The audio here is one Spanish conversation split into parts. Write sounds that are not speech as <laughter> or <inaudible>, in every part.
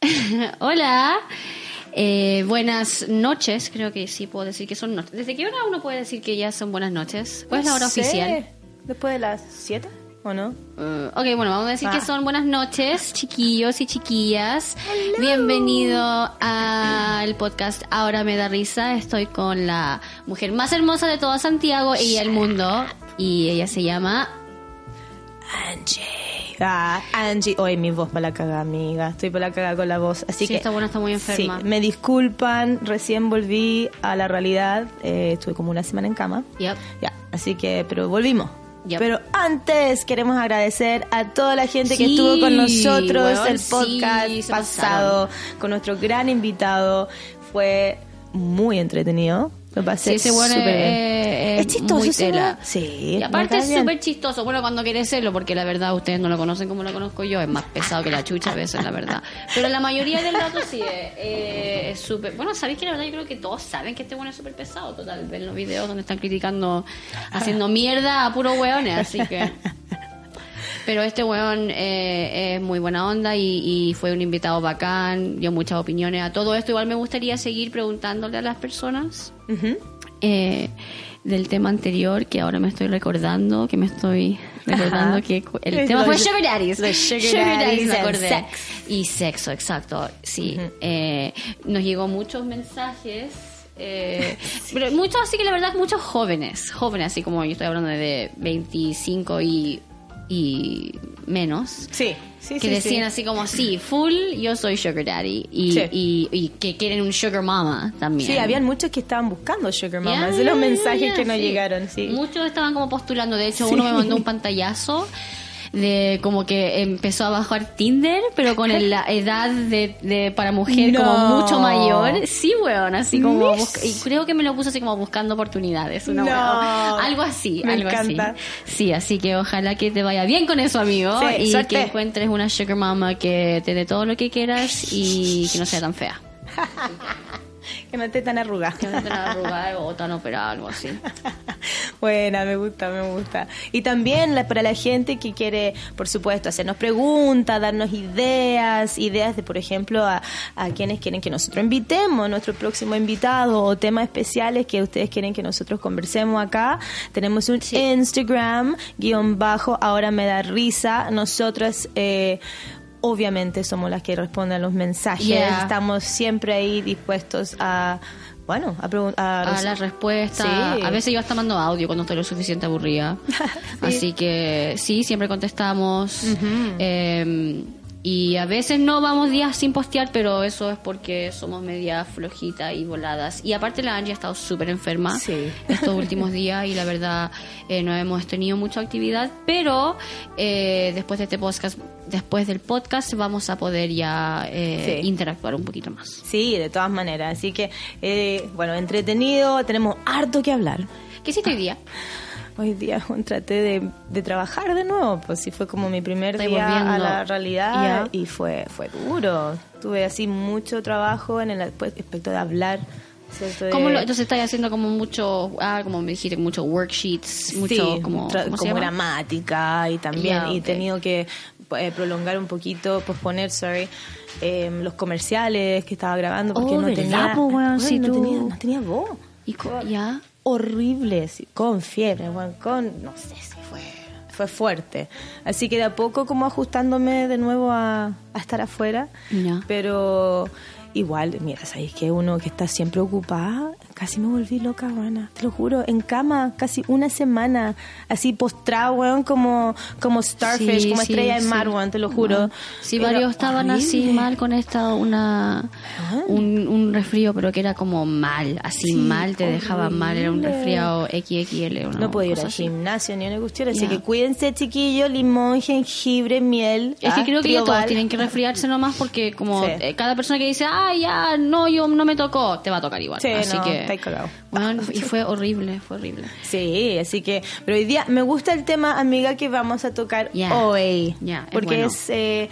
<laughs> Hola. Eh, buenas noches, creo que sí puedo decir que son noches. ¿Desde qué hora uno puede decir que ya son buenas noches? ¿Cuál es la hora sé. oficial? ¿Después de las 7 o no? Uh, ok, bueno, vamos a decir que Ah. son buenas noches, chiquillos y chiquillas. Bienvenido al podcast Ahora me da risa. Estoy con la mujer más hermosa de toda Santiago y el mundo. Y ella se llama... Angie. Ah, Angie. Hoy mi voz para la cagada, amiga. Estoy para la cagada con la voz. Así Sí, que. está buena, está muy enferma. Sí, me disculpan. Recién volví a la realidad. Eh, estuve como una semana en cama. Yep. Ya, así que, pero volvimos. Yep. Pero antes queremos agradecer a toda la gente que Sí, estuvo con nosotros weón, el sí, podcast se pasado con nuestro gran invitado. Fue muy entretenido. Lo pasé Sí, ese bueno bien. es, Es chistoso muy tela. Sí, Y aparte es súper chistoso. Bueno, cuando quiere serlo, porque la verdad ustedes no lo conocen como lo conozco yo, es más pesado que la chucha a veces, la verdad. Pero la mayoría del dato sí es eh, es súper. Bueno, sabéis que la verdad yo creo que todos saben que este bueno es súper pesado. Total, ven los videos donde están criticando, haciendo mierda a puros hueones, así que. Pero este weón eh, es muy buena onda y, y fue un invitado bacán, dio muchas opiniones a todo esto. Igual me gustaría seguir preguntándole a las personas eh, del tema anterior que ahora me estoy recordando, que me estoy recordando Ajá. que el tema fue Sugar Daddies. Sugar Daddies me acordé. sex. Y sexo, exacto. Sí. Eh, nos llegó muchos mensajes. eh, <laughs> pero muchos así que la verdad muchos jóvenes jóvenes así como yo estoy hablando de 25 y y menos Sí, sí, que sí, decían sí. así como sí full yo soy sugar daddy y, Sí. y, y que quieren un sugar mama también Sí, habían muchos que estaban buscando Sugar Mama. Esos son los mensajes ya, que nos llegaron, sí. Muchos estaban como postulando. De hecho, uno me mandó un pantallazo de como que empezó a bajar Tinder, pero con el- la edad de, de para mujer No. como mucho mayor. Sí, weón, así como busca- y creo que me lo puso así como buscando oportunidades, una No. weón. algo así, Me algo encanta. así. Sí, así que ojalá que te vaya bien con eso, amigo, Sí, y suerte. que encuentres una sugar mama que te dé todo lo que quieras y que no sea tan fea. <laughs> Que no esté tan arrugada. Que no te la arrugar o tan operada, algo así. <laughs> Buena, me gusta, me gusta. Y también la- para la gente que quiere, por supuesto, hacernos preguntas, darnos ideas, ideas de, por ejemplo, a, a quienes quieren que nosotros invitemos, nuestro próximo invitado o temas especiales que ustedes quieren que nosotros conversemos acá. Tenemos un Sí. Instagram, guion bajo, ahora me da risa. Nosotras, eh, obviamente, somos las que responden a los mensajes. Yeah. Estamos siempre ahí dispuestos a, bueno, a preguntar. a la respuesta. Sí. A veces yo hasta mando audio cuando estoy lo suficiente aburrida. <laughs> Así que sí, siempre contestamos. Eh, y a veces no vamos días sin postear, pero eso es porque somos media flojitas y voladas. Y aparte la Angie ha estado súper enferma Sí. estos últimos <laughs> días y la verdad eh, no hemos tenido mucha actividad, pero eh, después de este podcast, después del podcast vamos a poder ya eh, Sí. interactuar un poquito más. Sí, de todas maneras. Así que, eh, bueno, entretenido, tenemos harto que hablar. ¿Qué hiciste hoy día? <laughs> Hoy día <laughs> traté de, de trabajar de nuevo, pues sí fue como mi primer Estoy día a la realidad Ya. y fue fue duro. Tuve así mucho trabajo en el aspecto de hablar. ¿Cómo lo, entonces estás haciendo como mucho, ah, como me dijiste, muchos worksheets, mucho sí, como, tra- ¿cómo se como gramática y también y he tenido que eh, prolongar un poquito, posponer, sorry, eh, los comerciales que estaba grabando porque Oh, no ¿verdad, tenía, po, no tú. tenía, no tenía voz. Y co- ya. horrible, con fiebre, weón, con, no sé si fue, fue fuerte. Así que de a poco como ajustándome de nuevo a, a estar afuera, pero igual, mira, sabéis que uno que está siempre ocupada, casi me volví loca, buena, te lo juro, en cama casi una semana, así postrado, weón, como, como Starfish, Sí, como sí, estrella de sí. mar, weón, te lo juro. Sí, varios estaban así horrible. mal con esta, una, un, un resfrío, pero que era como mal, así Sí, mal, te dejaba mal, era un horrible. resfriado XXL. Una No puedo ir al gimnasio ni a una cuestión, así Ya. que cuídense, chiquillos, limón, jengibre, miel. Es que ah, creo que ya todos tienen que resfriarse nomás porque como eh, cada persona que dice, ah, ya, no, yo no me tocó, te va a tocar igual. Sí, así no, que... Bueno, <laughs> y fue horrible, fue horrible. Sí, así que, pero hoy día me gusta el tema, amiga, que vamos a tocar Ya. hoy. Ya, es porque bueno. es eh,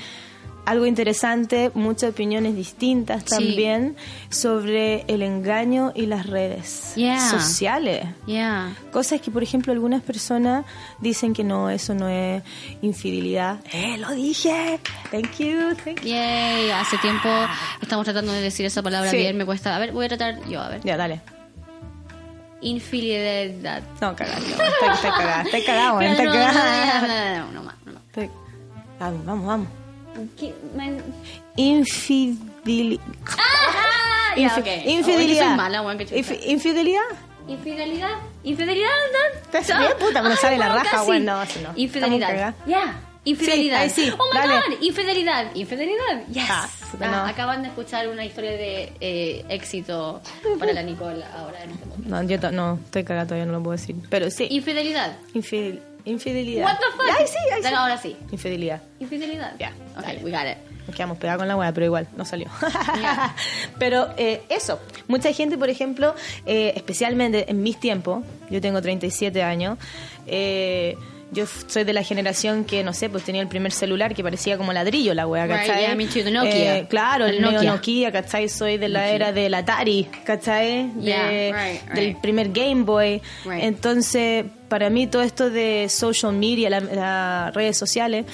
algo interesante, muchas opiniones distintas Sí. también sobre el engaño y las redes sociales. Yeah. Cosas que, por ejemplo, algunas personas dicen que no, eso no es infidelidad. ¡Eh, lo dije! Thank you, thank you. Yay, hace tiempo estamos tratando de decir esa palabra Sí. bien, me cuesta. A ver, voy a tratar yo, a ver. Ya, dale. Infidelidad. No, cagada, está cagada, No, no, no, no, no, no, Ah, qué chucha. Infi- ¿Infidelidad? Infidelidad. Infidelidad. Estás bien, puta, me sale la raja, casi. bueno, no, así no. Infidelidad. Ya. Infidelidad. Sí, ahí sí, Oh my dale. god, infidelidad. Infidelidad. Yes. Ah, Ah. Acaban de escuchar una historia de eh, éxito para la Nicole ahora en este momento. No, yo no, estoy cagada, todavía no lo puedo decir. Pero sí, Infidelidad. infidel- infidelidad. What the fuck? Ay, sí, ay, sí. Dale, ahora sí. Infidelidad. Infidelidad. Ya, Ok, dale. we got it. Nos quedamos pegados con la weá, pero igual, no salió. <laughs> pero eh, eso, mucha gente, por ejemplo, eh, especialmente en mis tiempos, yo tengo 37 años, eh, yo soy de la generación que, no sé, pues tenía el primer celular que parecía como ladrillo la weá, Right, ¿cachai? yeah, Nokia. Eh, claro, el, El Nokia. Nokia, ¿cachai? Soy de la Nokia. era del Atari, ¿cachai? De- Yeah, right, right. Del primer Game Boy. Entonces, para mí todo esto de social media, la- las redes sociales,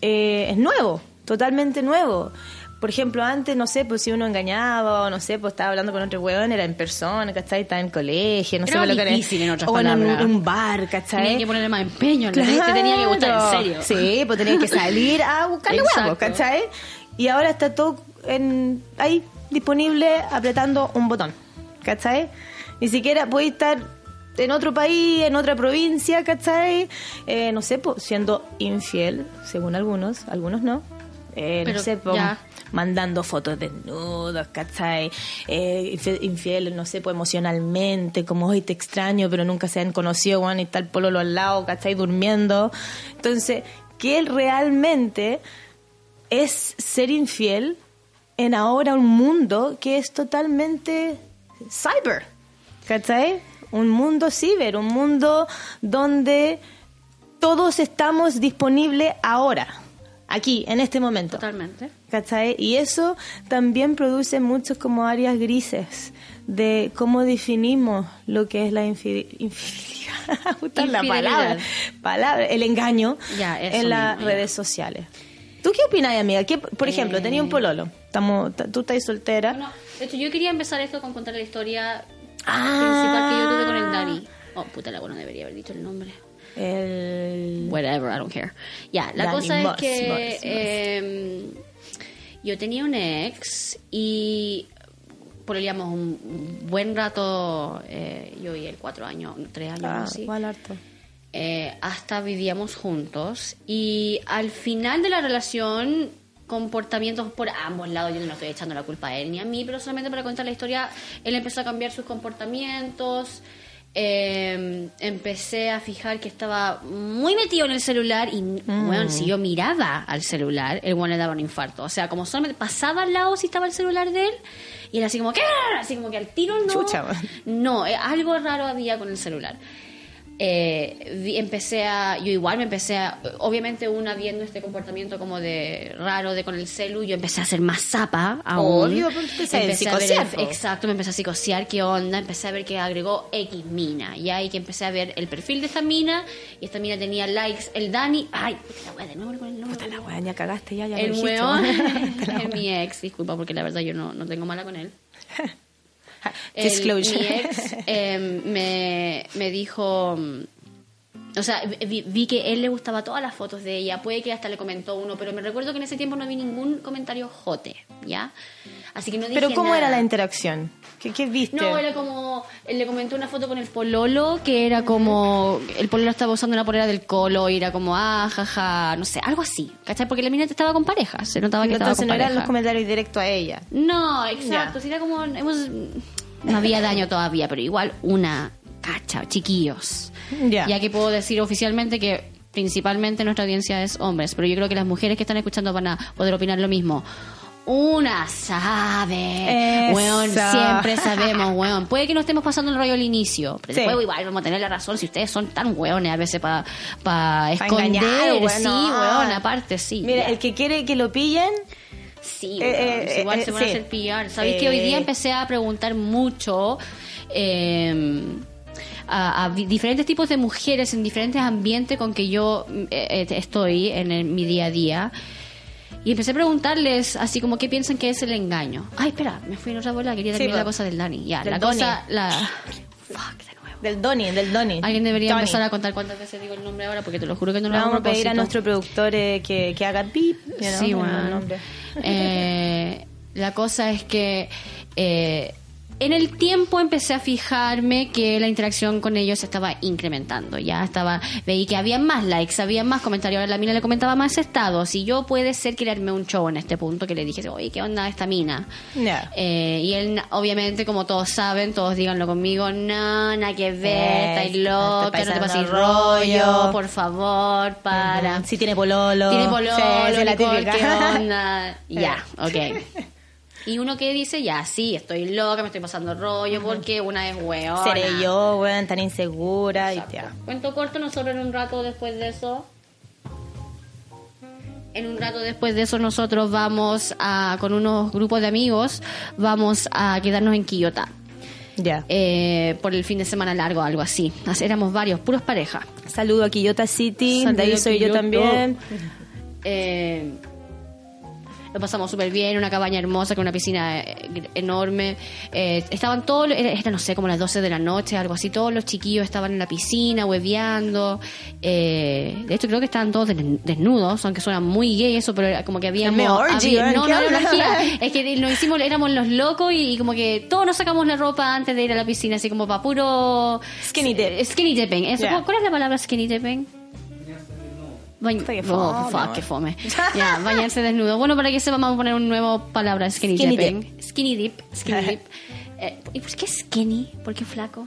eh, es nuevo, totalmente nuevo. Por ejemplo, antes, no sé, pues si uno engañaba o no sé, pues estaba hablando con otro weón, era en persona, ¿cachai? Estaba en colegio, no Era sé lo que era. difícil, en otras O en un, un bar, ¿cachai? Tenía que ponerle más empeño, te tenía que gustar en serio. Sí, pues tenías que salir a buscarle huevos, ¿cachai? Y ahora está todo en, ahí disponible apretando un botón, ¿cachai? Ni siquiera puedes estar en otro país, en otra provincia, ¿cachai? Eh, no sé, pues, siendo infiel, según algunos, algunos no. Eh, no sé, pues, mandando fotos desnudos, ¿cachai? Eh, infi- infiel, no sé, pues emocionalmente, como hoy te extraño, pero nunca se han conocido, Juan, y está el pololo al lado, ¿cachai? Durmiendo. Entonces, ¿qué realmente es ser infiel en ahora un mundo que es totalmente cyber? ¿Cachai? Un mundo ciber, un mundo donde todos estamos disponibles ahora, aquí, en este momento. Totalmente. ¿Cachai? Y eso también produce muchos como áreas grises de cómo definimos lo que es la infide- infidelidad. <laughs> La palabra, palabra, el engaño Ya, en las mismo, ya. redes sociales. ¿Tú qué opinas, amiga? ¿Qué, por ejemplo, Eh. tenía un pololo. Estamos, tú estás soltera. Bueno, de hecho, yo quería empezar esto con contar la historia Ah. principal que yo tuve con el Dani. Oh, puta, la bueno, debería haber dicho el nombre. El... Whatever, I don't care. Ya, la Dani cosa Moss, es que Moss, Moss. eh, yo tenía un ex y pololeamos un un buen rato, eh, yo y él, cuatro años, tres años Ah, así. igual harto. Eh, hasta vivíamos juntos y al final de la relación comportamientos por ambos lados yo no estoy echando la culpa a él ni a mí pero solamente para contar la historia él empezó a cambiar sus comportamientos eh, empecé a fijar que estaba muy metido en el celular y bueno si yo miraba al celular el bueno le daba un infarto. O sea como solamente pasaba al lado si estaba el celular de él y era así como que así como que al tiro no. Chucha, no, eh, algo raro había con el celular. Eh, empecé a, yo igual me empecé a, obviamente una viendo este comportamiento como de raro de con el celu, yo empecé a hacer más zapa aún. Obvio, pero empecé a Empecé a ver exacto, me empecé a psicosear qué onda, empecé a ver que agregó X mina, y ahí que empecé a ver el perfil de esta mina, y esta mina tenía likes, el Dani, ay, la wea, de nuevo con el nombre. La weá, ya cagaste, ya, ya El weón <laughs> <laughs> es mi ex, disculpa porque la verdad yo no, no tengo mala con él. <laughs> <laughs> El- Disclosure. mi ex eh, me, me dijo o sea, vi, vi que él le gustaba todas las fotos de ella, puede que hasta le comentó uno, pero me recuerdo que en ese tiempo no vi ningún comentario jote, ¿ya? Así que no dije Pero ¿cómo nada. era la interacción? ¿Qué, qué viste? No, era como. Él le comentó una foto con el pololo que era como. El pololo estaba usando una polera del colo y era como, ah, jaja, no sé, algo así. ¿Cachai? Porque la mina estaba con pareja, se notaba que estaba Entonces con no eran pareja. los comentarios directos a ella. No, exacto. Si era como. Hemos, no había daño todavía, pero igual una cacha, chiquillos. Ya. Ya que puedo decir oficialmente que principalmente nuestra audiencia es hombres, pero yo creo que las mujeres que están escuchando van a poder opinar lo mismo. Una sabe, Eso. weón, siempre sabemos, weón. Puede que no estemos pasando el rollo al inicio, pero Sí. después igual vamos a tener la razón si ustedes son tan weones a veces para Pa esconder. engañar, weón, sí, weón, aparte, sí. Mira, ya. el que quiere que lo pillen, Sí, Eh, weón, eh, igual eh, se van a sí. hacer pillar. Sabéis que hoy día Eh. empecé a preguntar mucho eh, a, a diferentes tipos de mujeres en diferentes ambientes con que yo eh, eh, estoy en el- mi día a día. Y empecé a preguntarles así como qué piensan que es el engaño. Ay, espera, me fui en otra bola, quería Sí, terminar la cosa del Dani. Ya, Del la cosa, la... Fuck. Del Donny, del Donny. Alguien debería empezar a contar cuántas veces digo el nombre ahora porque te lo juro que no lo hago vamos a pedir a nuestro productor eh, que, que haga pip. Sí, bueno. Eh, la cosa es que eh, en el tiempo empecé a fijarme que la interacción con ellos estaba incrementando. Ya estaba, veí que había más likes, había más comentarios. Ahora la mina le comentaba más estados. Y yo puede ser que le armé un show en este punto que le dije, oye, ¿qué onda esta mina? Eh, y él, obviamente, como todos saben, todos díganlo conmigo, no, nada que ver, Eh, estáis loca, no te pases rollo, rollo. por favor, para. Si tiene pololo. Tiene pololo, Sí, la. ¿qué onda? <laughs> Ya, ok. <laughs> Y uno que dice, ya, sí, estoy loca, me estoy pasando rollo porque una es weona. Seré yo, weón, tan insegura y Exacto. ya. Cuento corto, nosotros en un rato después de eso... En un rato después de eso nosotros vamos a, con unos grupos de amigos, vamos a quedarnos en Quillota. Ya. eh, por el fin de semana largo, algo así. Éramos varios, puros parejas. Saludo a Quillota City, Saludo de ahí soy yo Quillota. también. Eh, lo pasamos súper bien, una cabaña hermosa con una piscina eh, enorme. Eh, estaban todos, era, no sé, como las 12 de la noche, algo así. Todos los chiquillos estaban en la piscina, hueveando. Eh, de hecho, creo que estaban todos des- desnudos, aunque suena muy gay eso, pero era como que habíamos. orgy, había- ¿eh? no, ¿Qué no hablas? orgía. Es que lo hicimos, éramos los locos y, y como que todos nos sacamos la ropa antes de ir a la piscina, así como para puro. Skinny dip. Skinny dipping. Eso. ¿Cuál es la palabra skinny dipping? Bañ- Oh, fome, fuck, qué fome. <laughs> Ya, bañarse desnudo. Bueno, para que sepa, vamos a poner una nueva palabra, skinny, Skinny dipping. Skinny dip, skinny <laughs> dip. Eh, ¿Y por qué skinny? ¿Por qué flaco?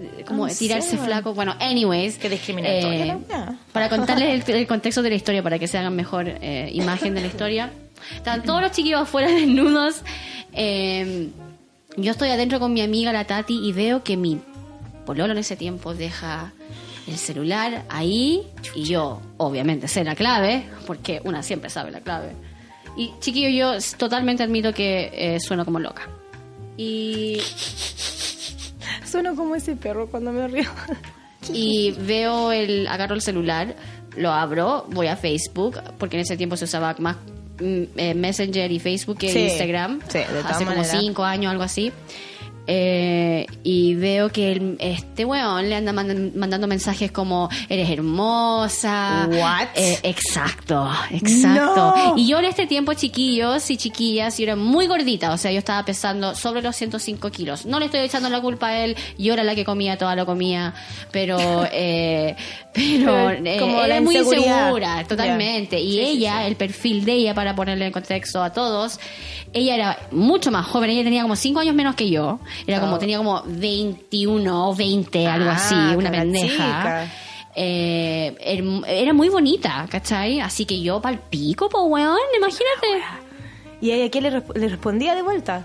Eh, Como No tirarse sé, flaco. Bueno, anyways. Qué discriminatoria eh, wea. para <laughs> contarles el, el contexto de la historia, para que se hagan mejor eh, imagen de la historia. Estaban todos los chiquillos afuera desnudos. Eh, yo estoy adentro con mi amiga la Tati y veo que mi pololo en ese tiempo deja el celular ahí y yo obviamente sé la clave porque una siempre sabe la clave. Y chiquillo yo totalmente admito que eh, sueno como loca. Y, <laughs> Sueno como ese perro cuando me río. <laughs> y veo el agarro el celular lo abro voy a Facebook porque en ese tiempo se usaba más mm, eh, Messenger y Facebook que Sí, Instagram. sí, de todas hace como cinco años algo así Eh, y veo que el- este weón le anda mandan- mandando mensajes como eres hermosa What? Eh, exacto exacto. No. y yo en este tiempo chiquillos y chiquillas yo era muy gordita o sea yo estaba pesando sobre los 105 kilos. No le estoy echando la culpa a él yo era la que comía toda lo comía pero <laughs> eh, pero Pero eh, como era la muy insegura totalmente. Y Sí, sí, ella el perfil de ella para ponerle en contexto a todos ella era mucho más joven ella tenía como 5 años menos que yo era como Oh. tenía como 21 o 20 algo Ah, así una pendeja eh, era muy bonita, ¿cachai? Así que yo pal pico, po weón, imagínate. ¿Y ella qué le, resp- le respondía de vuelta?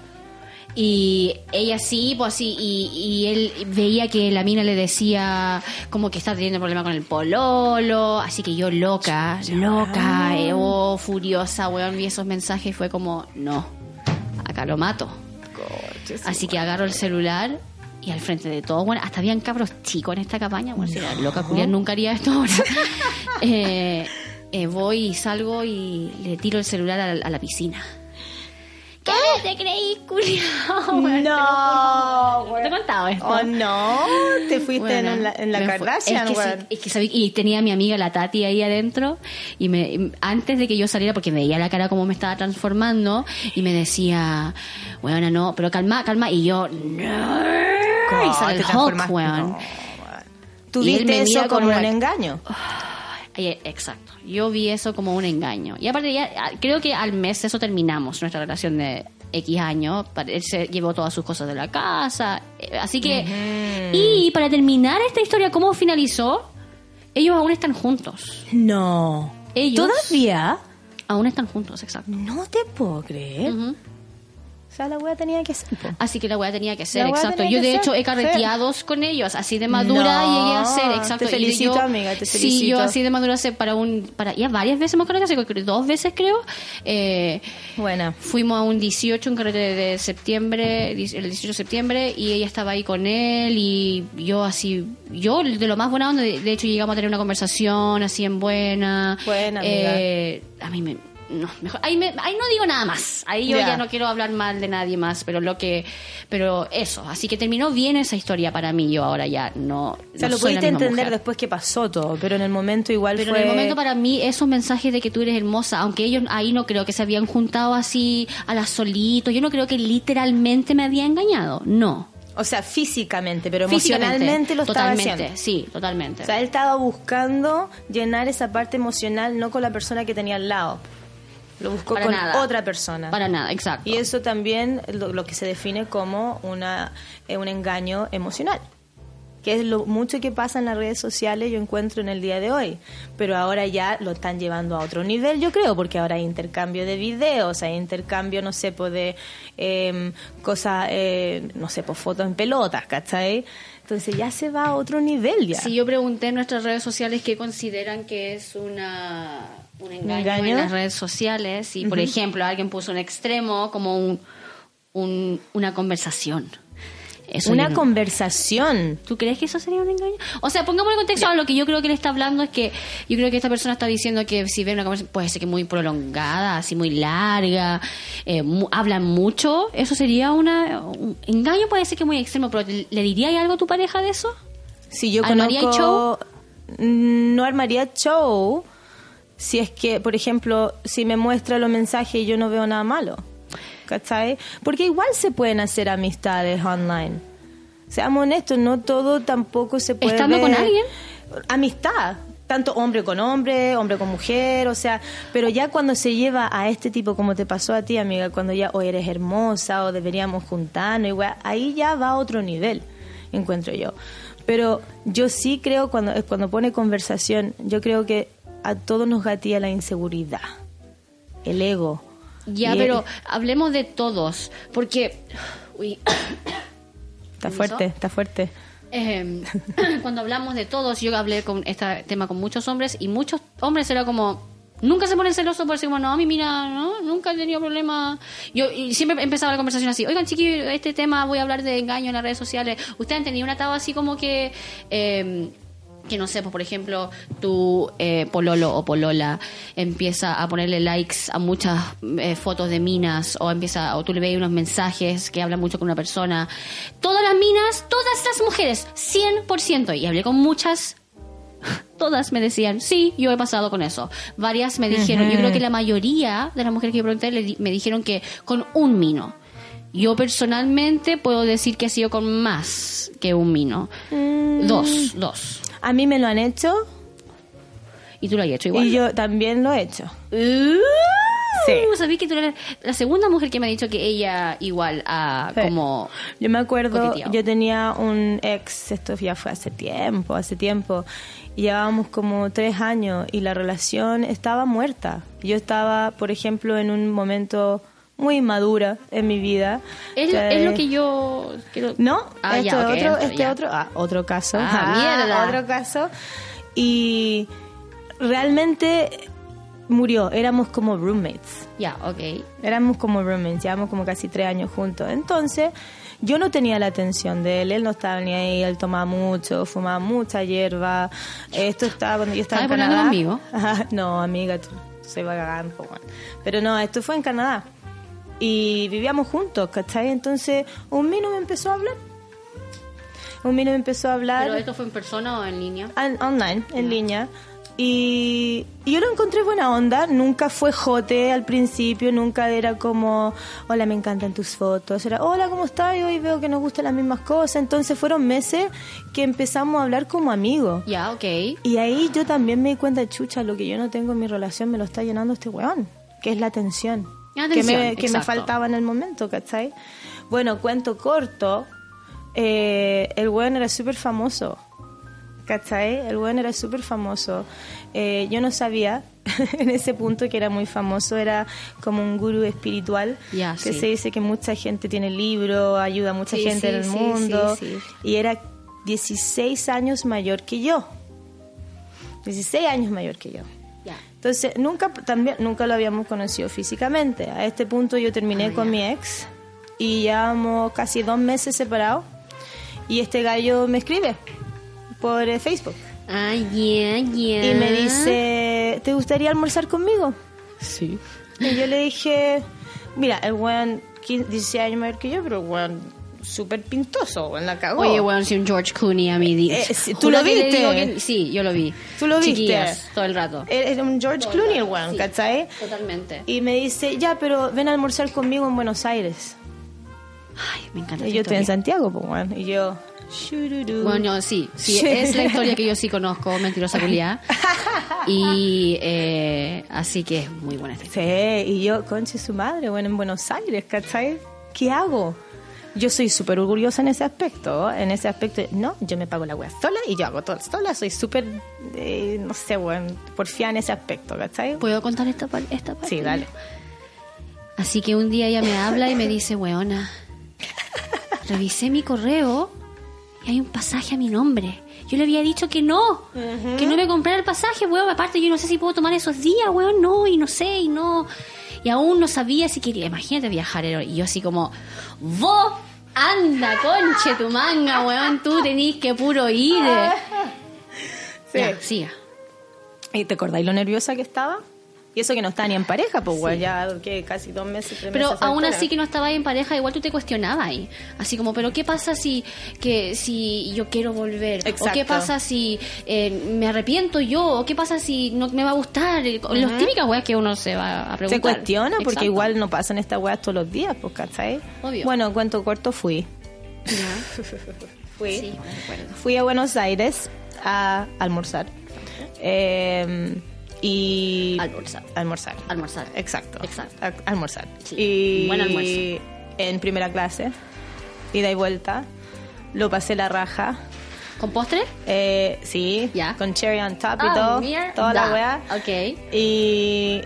Y ella sí, pues así, y, y él veía que la mina le decía como que está teniendo problema con el pololo, así que yo loca, loca, eh, oh, furiosa, weón, vi esos mensajes y fue como, no, acá lo mato. Así que agarro el celular y al frente de todo, bueno, hasta habían cabros chicos en esta cabaña, bueno, si la loca Julián nunca haría esto ahora. <laughs> Eh, eh, voy y salgo y le tiro el celular a la, a la piscina. ¿Qué te creí, culiao? <laughs> No, ¿Te he contado esto? Oh, no, te fuiste Bueno, en la, en la Kardashian, es que, sí, es que y tenía a mi amiga la Tati ahí adentro y me antes de que yo saliera porque me veía la cara como me estaba transformando y me decía, "Weona, no, pero calma, calma" y yo, "No." Y sale el Hulk, weón. No, weón. Tú Y él viste me eso como con un engaño. Eh, Exacto. Yo vi eso como un engaño. Y aparte, ya, ah, creo que al mes eso terminamos, nuestra relación de X años. Él se llevó todas sus cosas de la casa. eh, Así que. Y para terminar esta historia, ¿cómo finalizó? Ellos aún están juntos. No. Ellos- ¿Todavía? Aún están juntos, exacto. No te puedo creer. Ujú. O sea, la wea tenía que ser. Así que la weá tenía que ser, weá exacto. Yo de ser, hecho he sí. carreteados con ellos, así de madura No, llegué a ser, exacto. te Y yo- amiga, te Sí, yo así de madura sé para un, para, ya varias veces hemos carreteado, dos veces creo. Eh, Buena. Fuimos a un 18, un carrete de septiembre, el 18 de septiembre, y ella estaba ahí con él, y yo así, yo de lo más buena onda, de, de hecho llegamos a tener una conversación así en buena. Buena, Eh, a mí me... No, mejor, ahí, me- ahí no digo nada más. Ahí yo Ya. ya no quiero hablar mal de nadie más, pero lo que, pero eso. Así que terminó bien esa historia para mí. Yo ahora ya no. O sea, no lo pudiste entender mujer. después que pasó todo, pero en el momento igual Pero fue... en el momento para mí esos mensajes de que tú eres hermosa, aunque ellos ahí no creo que se habían juntado así a las solitos, yo no creo que literalmente me había engañado, no. O sea, físicamente, pero Físicamente, emocionalmente lo estaba totalmente, haciendo. sí, totalmente. O sea, él estaba buscando llenar esa parte emocional no con la persona que tenía al lado. Lo buscó Para con nada. otra persona. Para nada, exacto. Y eso también lo, lo que se define como una, eh, un engaño emocional. Que es lo mucho que pasa en las redes sociales, yo encuentro en el día de hoy. Pero ahora ya lo están llevando a otro nivel, yo creo, porque ahora hay intercambio de videos, hay intercambio, no sé, pues de em, cosas, eh, no sé, pues fotos en pelotas, ¿cachai? Entonces ya se va a otro nivel ya. Si yo pregunté en nuestras redes sociales qué consideran que es una, un engaño, engaño? en las redes sociales, y por ejemplo alguien puso un extremo como un, un- una conversación. Eso Una no- conversación. ¿Tú crees que eso sería un engaño? O sea, pongamos en contexto a lo que yo creo que le está hablando es que yo creo que esta persona está diciendo que si ve una conversación puede ser que muy prolongada, así muy larga, eh, mu- hablan mucho, eso sería una, un engaño, puede ser que muy extremo, pero ¿le diría algo a tu pareja de eso? Si yo ¿Armaría conozco... Mm, No armaría show si es que, por ejemplo, si me muestra los mensajes y yo no veo nada malo. ¿Cachai? Porque igual se pueden hacer amistades online. Seamos honestos, no todo tampoco se puede ¿Estando con ver- alguien? Amistad. Tanto hombre con hombre, hombre con mujer, o sea, pero ya cuando se lleva a este tipo, como te pasó a ti, amiga, cuando ya o eres hermosa o deberíamos juntarnos, igual, ahí ya va a otro nivel, encuentro yo. Pero yo sí creo, cuando, cuando pone conversación, yo creo que a todos nos gatilla la inseguridad, el ego. Ya, pero hablemos de todos, porque... Uy, Está fuerte, está fuerte. Eh, <laughs> cuando hablamos de todos, yo hablé con este tema con muchos hombres y muchos hombres era como nunca se ponen celosos por decir como no a mí mira no nunca he tenido problema yo y siempre empezaba la conversación así oigan chiquillos este tema voy a hablar de engaño en las redes sociales ustedes han tenido un atado así como que eh, que no sé, pues por ejemplo, tu eh, pololo o polola empieza a ponerle likes a muchas eh, fotos de minas o empieza o tú le ves unos mensajes que hablan mucho con una persona. Todas las minas, todas las mujeres, 100%. Y hablé con muchas todas me decían, sí, yo he pasado con eso. Varias me dijeron, yo creo que la mayoría de las mujeres que yo pregunté le di- me dijeron que con un mino. Yo personalmente puedo decir que ha sido con más que un mino. Dos, dos. A mí me lo han hecho Y tú lo has hecho igual. y yo también lo he hecho. Uh, Sí. ¿Sabí que tú eres la segunda mujer que me ha dicho que ella igual a Sí. como... Yo me acuerdo, coqueteado. yo tenía un ex, esto ya fue hace tiempo, hace tiempo, y llevábamos como tres años y la relación estaba muerta. Yo estaba, por ejemplo, en un momento muy madura en mi vida. Es, que- es lo que yo quiero... No, Ah, esto ya, es ok, otro, entro, este otro, ah, otro caso. Ah, mierda. Otro caso. Y realmente murió, éramos como roommates. Ya, ok. Éramos como roommates, llevamos como casi tres años juntos. Entonces, yo no tenía la atención de él, él no estaba ni ahí, él tomaba mucho, fumaba mucha hierba. Esto estaba cuando yo estaba en ¿Estás hablando Canadá. Ajá, <laughs> no, amiga, tú soy vagante. Pero no, esto fue en Canadá. Y vivíamos juntos, ¿cachai? Entonces, un mino me empezó a hablar. Un mino me empezó a hablar. ¿Pero esto fue en persona o en línea? An- online, en línea. Y, y yo lo encontré buena onda, nunca fue jote al principio, nunca era como, hola, me encantan tus fotos, era, hola, ¿cómo estás? Y hoy veo que nos gustan las mismas cosas. Entonces fueron meses que empezamos a hablar como amigos. Ya, ok. Y ahí yo también me di cuenta, chucha, lo que yo no tengo en mi relación me lo está llenando este weón, que es la atención. Que me, que me faltaba en el momento, ¿cachai? Bueno, cuento corto, eh, el weón era súper famoso, ¿cachai? El weón era súper famoso. Eh, yo no sabía <laughs> en ese punto que era muy famoso, era como un gurú espiritual, Ya, que sí. se dice que mucha gente tiene libro, ayuda a mucha Sí, gente sí, en el mundo, y era 16 años mayor que yo. 16 años mayor que yo. Entonces, nunca, también, nunca lo habíamos conocido físicamente. A este punto yo terminé Ah, con mi ex y llevamos casi dos meses separados. Y este gallo me escribe por eh, Facebook Ah, ya, ya. y me dice, ¿te gustaría almorzar conmigo? Sí. Y yo le dije, mira, el weón 15, 16 años mayor que yo, pero el weón súper pintoso, weón, la cagó. Oye, weón, si un George Clooney a mí. Eh, sí, ¿tú lo viste? que- sí, yo lo vi. ¿Tú lo viste? Todo el rato. Era un George Clooney el weón, Sí, ¿cachai? Totalmente. Y me dice, ya, pero ven a almorzar conmigo en Buenos Aires. Ay, me encanta Y yo estoy en. Santiago, pues, weón. Y yo. Bueno, sí, sí, <laughs> es la historia que yo sí conozco, mentirosa culiada. <laughs> Y eh, así que es muy buena esta historia. Sí, y yo, conche su madre, bueno, en Buenos Aires, ¿cachai? ¿Qué hago? Yo soy súper orgullosa en ese aspecto, en ese aspecto, no, yo me pago la wea sola y yo hago todo sola, soy súper, eh, no sé, weón, porfiada en ese aspecto, ¿cachai? ¿Puedo contar esta, esta parte? Sí, dale. Así que un día ella me habla y me dice, weona, revisé mi correo y hay un pasaje a mi nombre. Yo le había dicho que no, que no me comprara el pasaje, weón. Aparte, yo no sé si puedo tomar esos días, weón. No, y no sé, y no. Y aún no sabía si quería. Imagínate viajar. Y yo así como, vos, anda, conche tu manga, weón. Tú tenés que puro ir. <laughs> Sí. Ya, siga. ¿Y te acordáis lo nerviosa que estaba? Y eso que no está ni en pareja, pues, weón, ya que casi dos meses, tres Pero meses aún así que no estaba en pareja, igual tú te cuestionabas ahí. Así como, pero ¿qué pasa si que si yo quiero volver? ¿O Exacto. qué pasa si eh, me arrepiento yo? ¿O qué pasa si no me va a gustar? Los típicas weas que uno se va a preguntar. Se cuestiona porque Exacto. igual no pasan estas weas todos los días, pues, ¿cachai? Obvio. Bueno, cuento corto, fui. Ya. <laughs> Fui. Sí, me acuerdo. Fui a Buenos Aires a almorzar. Eh, y... Almorzar. Almorzar. Almorzar. Exacto. Exacto. Almorzar. Sí, Y buen almuerzo. en primera clase, ida y vuelta, lo pasé la raja. ¿Con postre? Eh, sí, Ya. con cherry on top y Ah, todo, mierda. toda la weá. Ok. Y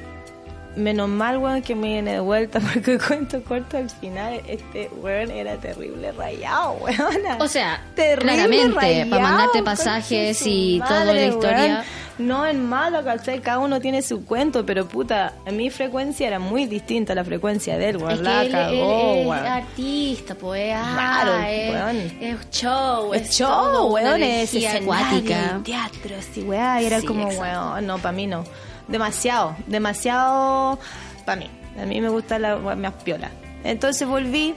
menos mal, weón, que me viene de vuelta <laughs> porque cuento corto al final, este weón era terrible rayado, weón. O sea, claramente, para mandarte pasajes y toda la historia. No en malo, ¿cachai? Cada uno tiene su cuento, pero puta, mi frecuencia era muy distinta a la frecuencia de él, weón. Es que La él, cagó, él es weón. artista, pues. Claro, es, weón. es show, es, Es show, weón, es acuática. teatro, así, weá, y era Sí, como, exacto. weón, no, para mí no. Demasiado, demasiado para mí. A mí me gusta la weá más piola. Entonces volví,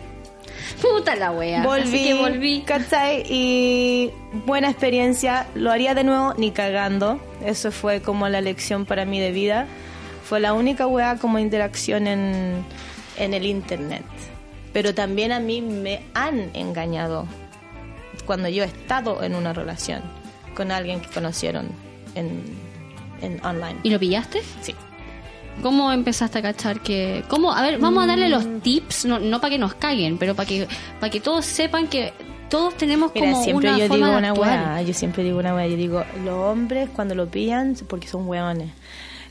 Puta la wea. volví, Así que volví. ¿cachai? Y buena experiencia, lo haría de nuevo ni cagando. Eso fue como la lección para mí de vida. Fue la única weá como interacción en, en el internet. Pero también a mí me han engañado cuando yo he estado en una relación con alguien que conocieron en, en online. ¿Y lo pillaste? Sí. ¿Cómo empezaste a cachar que.? ¿Cómo? A ver, vamos a darle Mm. los tips, no, no para que nos caguen, pero para que, para que todos sepan que todos tenemos Mira, como siempre una yo forma digo de una weá, yo siempre digo una weá, yo digo, los hombres cuando lo pillan porque son weones.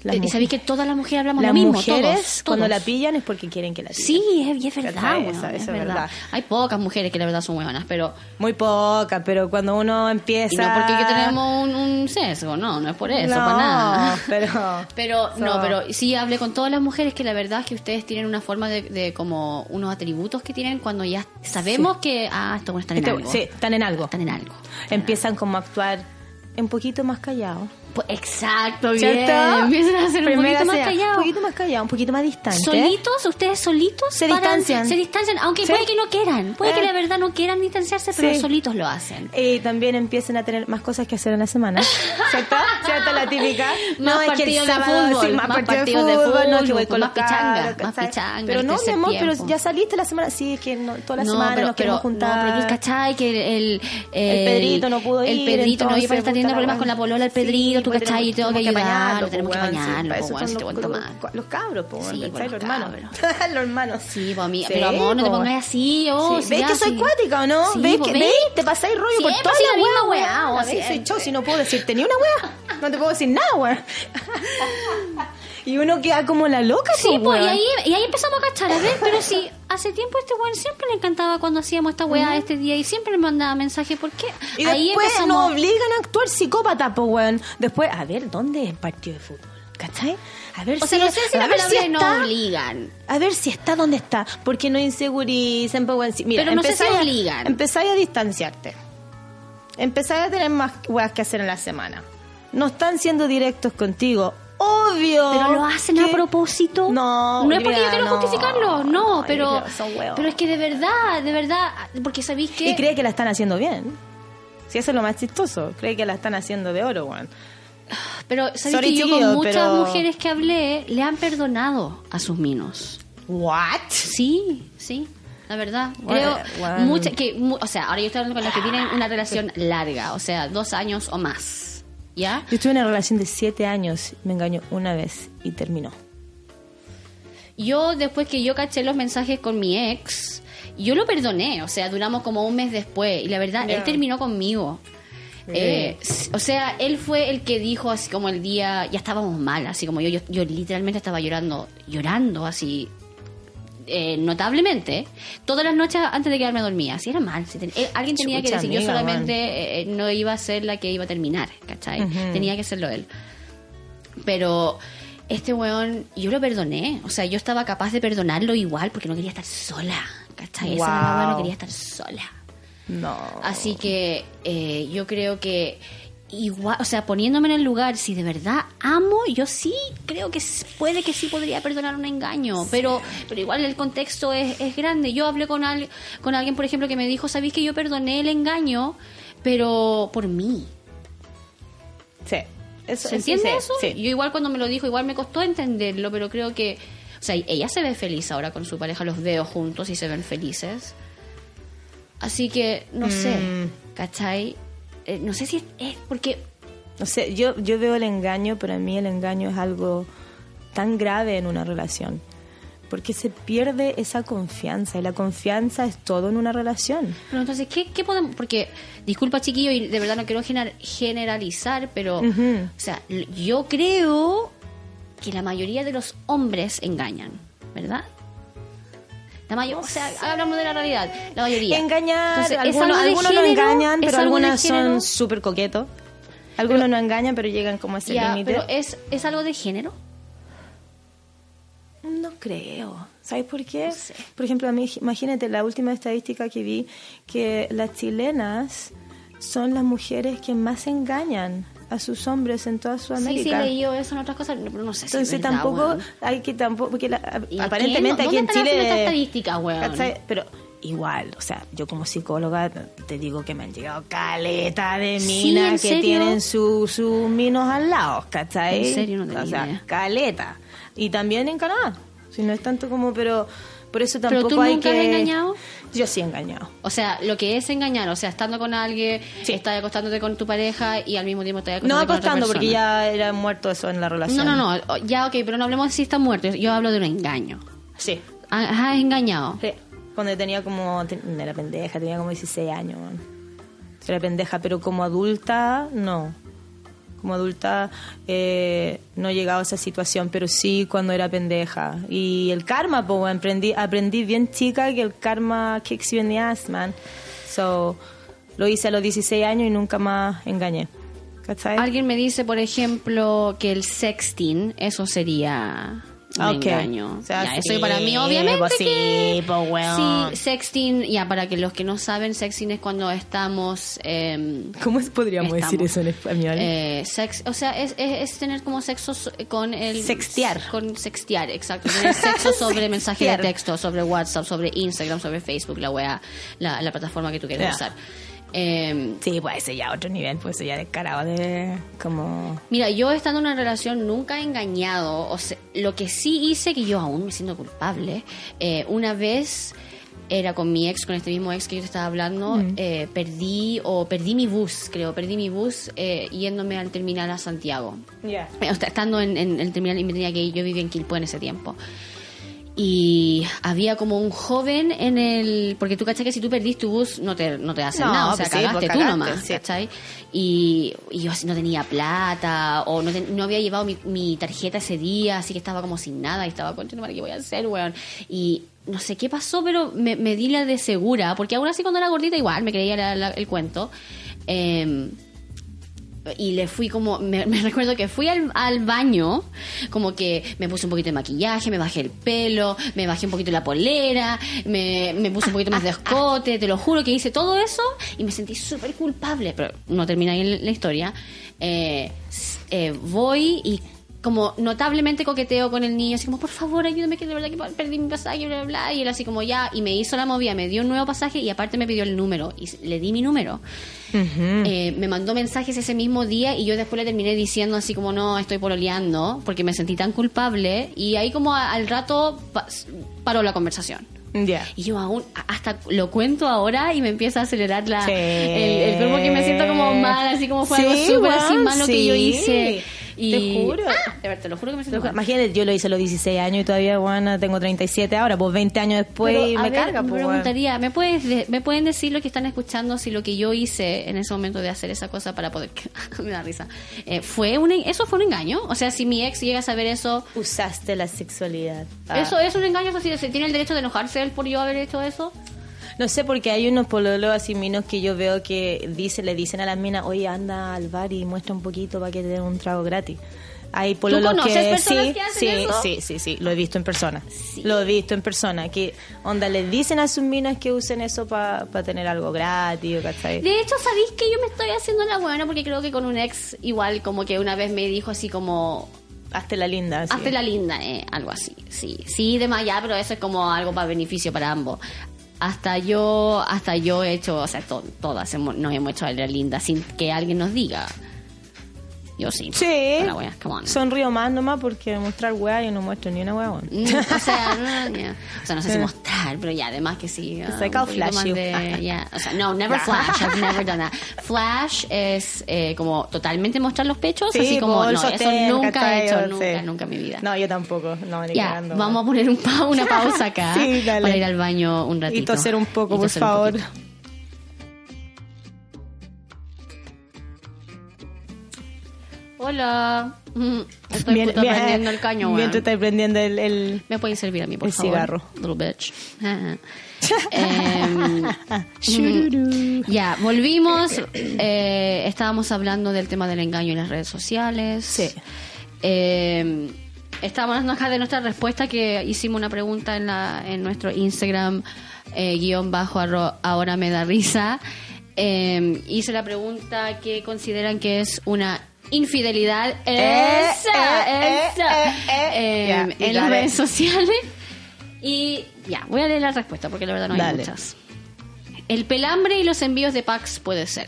Las ¿Y sabéis que todas las mujeres hablamos las lo mismo? mujeres todos, cuando todos. la pillan es porque quieren que la pillen. Sí, es, es verdad, Eso- es verdad. verdad. Hay pocas mujeres que la verdad son hueonas, pero... Muy poca, pero cuando uno empieza... Y no porque que tenemos un, un sesgo, no, no es por eso, No, para nada. <laughs> pero... <laughs> Pero, So- no, pero sí hablé con todas las mujeres que la verdad es que ustedes tienen una forma de, de como unos atributos que tienen cuando ya sabemos que, ah, estos buenos están en Este- algo. sí, están en algo. Están en algo. Empiezan como a actuar un poquito más callados. Pues, exacto, bien. ¿Cierto? Empiezan a ser un poquito más callados. Un poquito más callado, un poquito más distante. Solitos, ustedes solitos Se paran- distancian. se distancian, aunque Sí. puede que no quieran, puede que Eh. la verdad no quieran distanciarse, pero Sí. solitos lo hacen. Y también empiecen a tener más cosas que hacer en la semana. <laughs> ¿Cierto? ¿Cierto? La típica. Más es que el de fútbol, sí, más más partidos de fútbol. No, que voy con más los pichanga, más pichanga, Pero el no, mi pero ya saliste la semana. Sí, es que no, toda la no, semana pero, nos pero, queremos juntar. no, pero tú cachai que el, el, Pedrito no pudo El ir, Pedrito no iba a estar teniendo problemas con la polola, el Sí, Pedrito, tú pues cachai, y tengo que ayudarlo, pues, tenemos que bañarlo, pues, te cuento los, más. los, cabros, pues, Sí, pues, los los hermanos. <laughs> los hermanos. Sí, pues, pero amor, no te pues. pongas así, oh, ¿Ves que soy cuática o no? ¿Ves pues, que te pasáis rollo por toda la misma weá, soy chau, si no puedo decirte ni una weá. No te puedo decir nada, weá. <laughs> Y uno queda como la loca, Sí, pues, pues, y ahí, y ahí empezamos a cachar, a ver, pero sí, hace tiempo este weón siempre le encantaba cuando hacíamos esta weá este día y siempre me mandaba mensajes, ¿por qué? Y ahí después empezamos... nos obligan a actuar psicópata, pues, weón. Después, a ver, ¿dónde es el partido de fútbol? ¿Cachai? A ver O sea, no sé si a ver no obligan. A ver si está donde está. Porque no insegurizan, pues, Mira, Pero no sé si a- obligan. Empezáis a distanciarte. Empezáis a tener más weas que hacer en la semana. No están siendo directos contigo. Obvio. Pero lo hacen a propósito. No, No es porque yo quiero no. justificarlo, no, pero. Olivia. Pero es que de verdad, de verdad, porque sabéis que. Y cree que la están haciendo bien. Si eso es lo más chistoso. Cree que la están haciendo de oro, weón. Pero sabéis Sorry, que yo con muchas pero- mujeres que hablé le han perdonado a sus minos. ¿What? Sí, sí. La verdad, creo mucha- que, mu- o sea, ahora yo estoy hablando con las que tienen una relación <laughs> larga, o sea, dos años o más, ¿ya? Yo estuve en una relación de siete años. Me engañó una vez y terminó. Yo, después que yo caché los mensajes con mi ex, yo lo perdoné, o sea, duramos como un mes después, y la verdad, Ya. él terminó conmigo. Eh, o sea, él fue el que dijo así como el día, ya estábamos mal, así como yo, yo, yo literalmente estaba llorando, llorando así, eh, notablemente, todas las noches antes de quedarme dormía, así era mal, si ten- él- alguien tenía que decir, yo solamente eh, no iba a ser la que iba a terminar, ¿cachai? Tenía que serlo él. Pero este weón, yo lo perdoné. O sea, yo estaba capaz de perdonarlo igual porque no quería estar sola. ¿Cachai? Esa weá, no Wow. quería estar sola. No. Así que eh, yo creo que igual, o sea, poniéndome en el lugar, si de verdad amo, yo sí creo que puede que sí podría perdonar un engaño, pero pero igual el contexto es, es grande. Yo hablé con, al- con alguien, por ejemplo, que me dijo, ¿sabéis que yo perdoné el engaño, pero por mí? Sí. Eso, ¿Se entiende sí, eso? Sí. Yo igual cuando me lo dijo, igual me costó entenderlo, pero creo que... O sea, ella se ve feliz ahora con su pareja, los veo juntos y se ven felices. Así que, no sé, Mm. ¿cachai? Eh, no sé si es, es porque... No sé, yo, yo veo el engaño, pero a mí el engaño es algo tan grave en una relación. Porque se pierde esa confianza y la confianza es todo en una relación. Pero entonces, ¿qué, qué podemos...? Porque, disculpa chiquillo, y de verdad no quiero gener- generalizar, pero... O sea, yo creo que la mayoría de los hombres engañan, ¿verdad? La mayor, o sea, hablamos de la realidad, la mayoría. Engañar, Entonces, ¿es algunos, algunos no género? engañan, ¿Es pero algunas son súper coquetos. Algunos no engañan, pero llegan como a ese límite. pero ¿es, ¿es algo de género? No creo. ¿Sabes por qué? No sé. Por ejemplo, a mí, imagínate la última estadística que vi, que las chilenas son las mujeres que más engañan a sus hombres en toda Sí, Sudamérica. sí, leí yo eso en otras cosas, pero no sé si Entonces es verdad, tampoco weón. hay que tampoco porque la- ¿Y aparentemente aquí en ¿Dónde están haciendo Chile esta estadística, weón? pero igual, o sea, yo como psicóloga te digo que me han llegado caleta de Sí, minas ¿en que tienen sus su minos al lado, ¿cachai? ¿En serio? No tenía O sea, idea. caleta. Y también en Canadá. Si no es tanto como, pero por eso ¿Pero tampoco tú hay nunca que has engañado? Yo sí he engañado. O sea, lo que es engañar, o sea, estando con alguien, Sí. estás acostándote con tu pareja y al mismo tiempo estás No acostándote otra acostando porque ya era muerto eso en la relación. No, no, no, ya, ok, pero no hablemos de si está muerto, yo hablo de un engaño. Sí. Ah, Has engañado. Sí, Cuando tenía como. Era pendeja, tenía como 16 años. Era pendeja, pero como adulta, no. Como adulta eh, no he llegado a esa situación, pero sí cuando era pendeja. Y el karma, pues, aprendí, aprendí bien chica que el karma kicks you in the ass, man. So, lo hice a los 16 años y nunca más engañé. Alguien me dice, por ejemplo, que el sexting, eso sería engaño. O sea, Ya, sí, eso para mí, obviamente. pues sí, que- pues. Sí, sexting, ya para que los que no saben, sexting es cuando estamos. em, ¿Cómo podríamos Estamos. decir eso en español? eh, sex, o sea, es, es, es tener como sexo con el... Sextear. Con sextear, exacto. Tener sexo sobre <laughs> mensaje de texto, sobre WhatsApp, sobre Instagram, sobre Facebook, la wea, la, la plataforma que tú quieras usar. Eh, sí, pues ese ya otro nivel, pues ya descarado de como... Mira, yo estando en una relación nunca he engañado. O sea, lo que sí hice, que yo aún me siento culpable, eh, una vez era con mi ex, con este mismo ex que yo te estaba hablando, eh, perdí o perdí mi bus, creo, perdí mi bus eh, yéndome al terminal a Santiago. Ya. Eh, o sea, estando en, en el terminal y tenía que ir, yo vivía en Quilpue en ese tiempo. Y había como un joven en el... Porque tú cachai que si tú perdiste tu bus no te, no te hacen No, nada, o sea, pues sí, cagaste pues tú nomás, sí. ¿cachai? Y, y yo así no tenía plata o no, te- no había llevado mi, mi tarjeta ese día, así que estaba como sin nada y estaba, concha, ¿qué voy a hacer, weón? Y no sé qué pasó, pero me, me di la de segura, porque aún así cuando era gordita igual me creía la- la- el cuento. Em, y le fui como, me, <laughs> recuerdo que fui al, baño, como que me puse un poquito de maquillaje, me bajé el pelo, me bajé un poquito la polera, me, me puse un poquito más de escote, te lo juro que hice todo eso y me sentí súper culpable, pero no termina ahí la historia. Eh, eh, voy y como notablemente coqueteo con el niño, así como, por favor, ayúdame, que de verdad que perdí mi pasaje, bla, bla, bla. Y él así como, ya, y me hizo la movida, me dio un nuevo pasaje y aparte me pidió el número. Y le di mi número. Eh, me mandó mensajes ese mismo día y yo después le terminé diciendo así como, no, estoy pololeando, porque me sentí tan culpable. Y ahí como a- al rato pa- paró la conversación. Ya. Y yo aún, hasta lo cuento ahora y me empieza a acelerar la, Sí. el, el cuerpo que me siento como mal, así como fue Sí, algo súper así malo que yo hice. Y, Te juro. Ah, de verdad, te lo juro que me siento mal. Imagínate, yo lo hice a los 16 años y todavía, bueno, tengo 37 ahora, pues 20 años después Pero, y a me ver, carga, me pues. weón. preguntaría, ¿me, puedes de- ¿me pueden decir lo que están escuchando si lo que yo hice en ese momento de hacer esa cosa para poder... <laughs> me da risa. Eh, ¿fue un, ¿Eso fue un engaño? O sea, si mi ex llega a saber eso... Usaste la sexualidad. Ah. ¿Eso es un engaño? ¿Eso sí, ¿Se tiene el derecho de enojarse él por yo haber hecho eso? No sé, porque hay unos pololos así minos que yo veo que dice, le dicen a las minas, oye, anda al bar y muestra un poquito para que te den un trago gratis. Hay pololos conoces que personas sí, que hacen sí, eso? sí, sí, sí, lo he visto en persona. Lo he visto en persona, que onda le dicen a sus minas que usen eso para tener algo gratis, ¿cachai? De hecho, ¿sabéis que yo me estoy haciendo la buena? Porque creo que con un ex igual como que una vez me dijo así como... Hazte la linda. así. Hazte la linda, eh, algo así. Sí, sí, de más allá, pero eso es como algo para beneficio para ambos. Hasta yo, hasta yo he hecho, o sea, to- todas hemos- nos hemos hecho la linda sin que alguien nos diga. Yo sí. Sí. Para weas, come on. Sonrío más nomás porque mostrar weá yo no muestro ni una weón. Mm, o sea, <laughs> no, ya. o sea, no sé si mostrar, pero ya, además que sí. like I'll poquito flash you. de- <laughs> ya. O sea, no, never flash. I've never done that. <laughs> Flash es eh, como totalmente mostrar los pechos, Sí, así como, no, eso nunca he hecho, Sí. nunca, nunca en mi vida. No, yo tampoco. No, ni Ya, vamos a poner un pa- una pausa acá Sí, para ir al baño un ratito. Y toser un poco, Y por toser un favor. Hola. Mm, Estoy Bien- puta bien- prendiendo el caño, Bien, tú estás prendiendo el... el... ¿Me pueden servir a mí, por El favor? cigarro. Little bitch. <laughs> Em, Shururu. ya, volvimos. Eh, estábamos hablando del tema del engaño en las redes sociales. Sí. Eh, estábamos hablando acá de nuestra respuesta que hicimos una pregunta en, la, en nuestro Instagram, eh, guion bajo arro- ahora me da risa. Eh, hice la pregunta que consideran que es una infidelidad. Eh, esa, eh, esa. eh, ya, y en las redes sociales. Y ya, voy a leer la respuesta porque la verdad no hay Dale. muchas. El pelambre y los envíos de packs puede ser.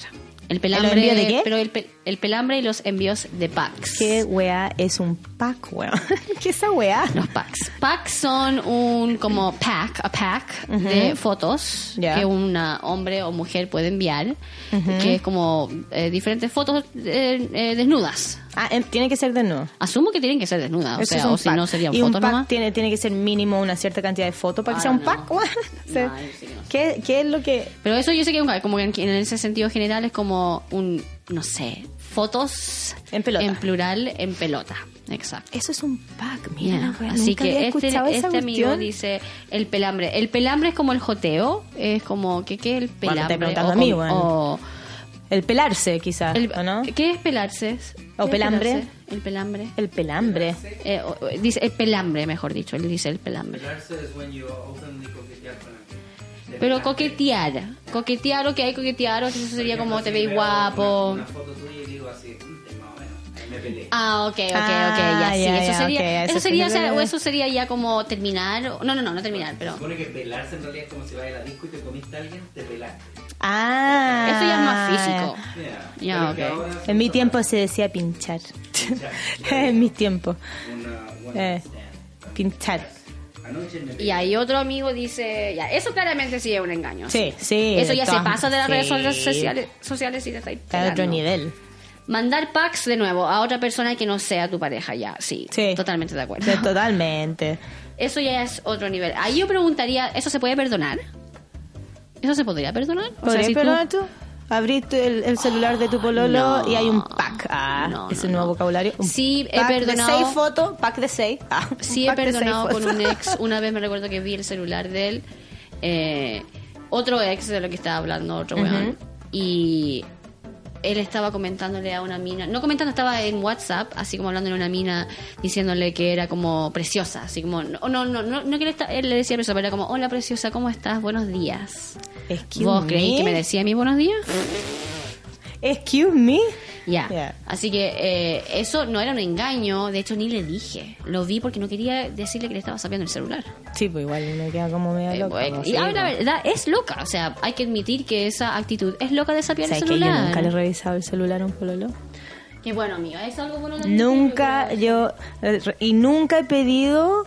El pelambre envío de qué? Pero el, pe- el pelambre y los envíos de packs. ¿Qué weá es un pack, weón? <laughs> ¿Qué es esa weá? Los packs. Packs son un como pack, a pack de fotos Ya. que un hombre o mujer puede enviar, que es como eh, diferentes fotos eh, eh, desnudas. Ah, tiene que ser desnudo. Asumo que tienen que ser desnudas, o Eso sea, o si pack. no serían y un pack nomás. tiene, tiene que ser mínimo una cierta cantidad de fotos para que Ah, sea un no. pack. <laughs> O sea, No, sí que no sé. ¿qué, ¿Qué es lo que...? Pero eso yo sé que como que en ese sentido general es como un, no sé, fotos En pelota. En plural, en pelota. Exacto. Eso es un pack, mira. Así nunca había que este, escuchado esa este amigo dice el pelambre. El pelambre es como el joteo, es como que qué es el Bueno, pelambre te preguntas o a mí, con- bueno. o El pelarse, quizás, el- ¿o no? ¿Qué es pelarse? O ¿Qué es pelambre. pelarse? El pelambre. El pelambre. Eh, o- dice el pelambre, mejor dicho. Él dice el pelambre. Pelarse es when you openly coquetear. Pero coquetear. Coquetear, ok, coquetear, eso sería como te veis guapo. Una, una foto tuya y digo así, "Mm, más o menos, ahí me peleé. Ah, ok, ok, ok, Ah, ya, sí. ya, eso sería, eso eso sería, se o o eso sería ya como terminar. o- No, no, no, no terminar, pero. Se supone que pelarse en realidad es como si vas a la disco y te comiste a alguien, te pelaste. Ah. Eso ya es más físico. Que ok. ahora En mi tiempo se decía pinchar. Pinchar. <laughs> en mis tiempos. Una one Eh. Pinchar. Y ahí otro amigo dice, ya, eso claramente sí es un engaño. Sí, sí. Eso ya se pasa de las sí. redes sociales, sociales y te estáis Está otro nivel. Mandar packs de nuevo a otra persona que no sea tu pareja, ya, sí. Sí. Totalmente de acuerdo. Totalmente. Eso ya es otro nivel. Ahí yo preguntaría, ¿eso se puede perdonar? ¿Eso se podría perdonar? O sea, ¿Podrías si tú- perdonar tú? Abriste el, el celular de tu pololo no, y hay un pack. Ah, no, ese no, nuevo no. vocabulario. Un Sí, he pack perdonado- De seis fotos, pack de seis. Ah, Sí he perdonado con un ex. Una vez me recuerdo que vi el celular de él. eh, otro ex de lo que estaba hablando, otro weón. Y él estaba comentándole a una mina. No comentando, estaba en WhatsApp, así como hablando en una mina, diciéndole que era como preciosa. Así como. No, no, no, no, no que él, esta- él le decía preciosa, pero era como: Hola preciosa, ¿cómo estás? Buenos días. Excuse ¿Vos me. creí que me decía a mí buenos días? Excuse me. Ya. Ya. Así que eh, eso no era un engaño. De hecho, ni le dije. Lo vi porque no quería decirle que le estaba sabiendo el celular. Sí, pues igual uno queda como medio Eh, bueno, pues, y ahora la pues. verdad es loca. O sea, hay que admitir que esa actitud es loca de sapear el ¿Sabes que yo celular. nunca le he revisado el celular a un pololo? Que bueno, amiga, es algo bueno también. Nunca yo... eh, Y nunca he pedido...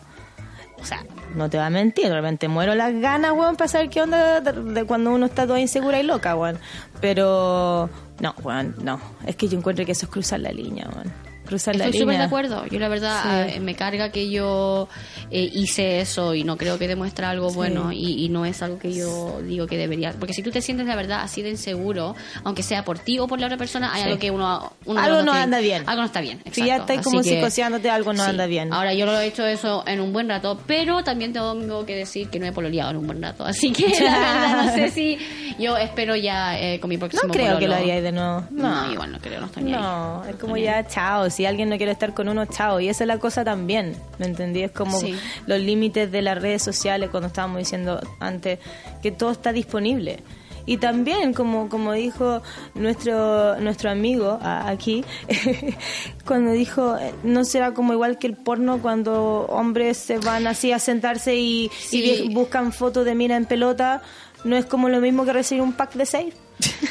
O sea, no te va a mentir, de repente muero las ganas, weón, para saber qué onda de, de cuando uno está toda insegura y loca, weón. Pero... No, weón, no. Es que yo encuentro que eso es cruzar la línea, weón. Cruzar la Estoy súper de acuerdo. Yo la verdad Sí. eh, me carga que yo eh, hice eso y no creo que demuestra algo Sí. bueno y, y no es algo que yo digo que debería. Porque si tú te sientes la verdad así de inseguro, aunque sea por ti o por la otra persona, hay Sí. algo que uno... uno Algo no tiene- anda bien. Algo no está bien. Si ya exacto. estáis como que- psicoseándote, algo no anda bien. Ahora, yo lo he hecho eso en un buen rato, pero también tengo que decir que no he pololeado en un buen rato. Así que la verdad no <laughs> sé si yo espero ya eh, con mi próximo No creo que pololo. lo haríais de nuevo. No, igual no creo, no estoy ni ahí. No, es como ya chao. Si alguien no quiere estar con uno, chao. Y esa es la cosa también. ¿Me entendí? Es como Sí. los límites de las redes sociales, cuando estábamos diciendo antes que todo está disponible. Y también, como, como dijo nuestro, nuestro amigo a- aquí, <laughs> cuando dijo, no será como igual que el porno cuando hombres se van así a sentarse y, y Sí. buscan fotos de mina en pelota, no es como lo mismo que recibir un pack de seis.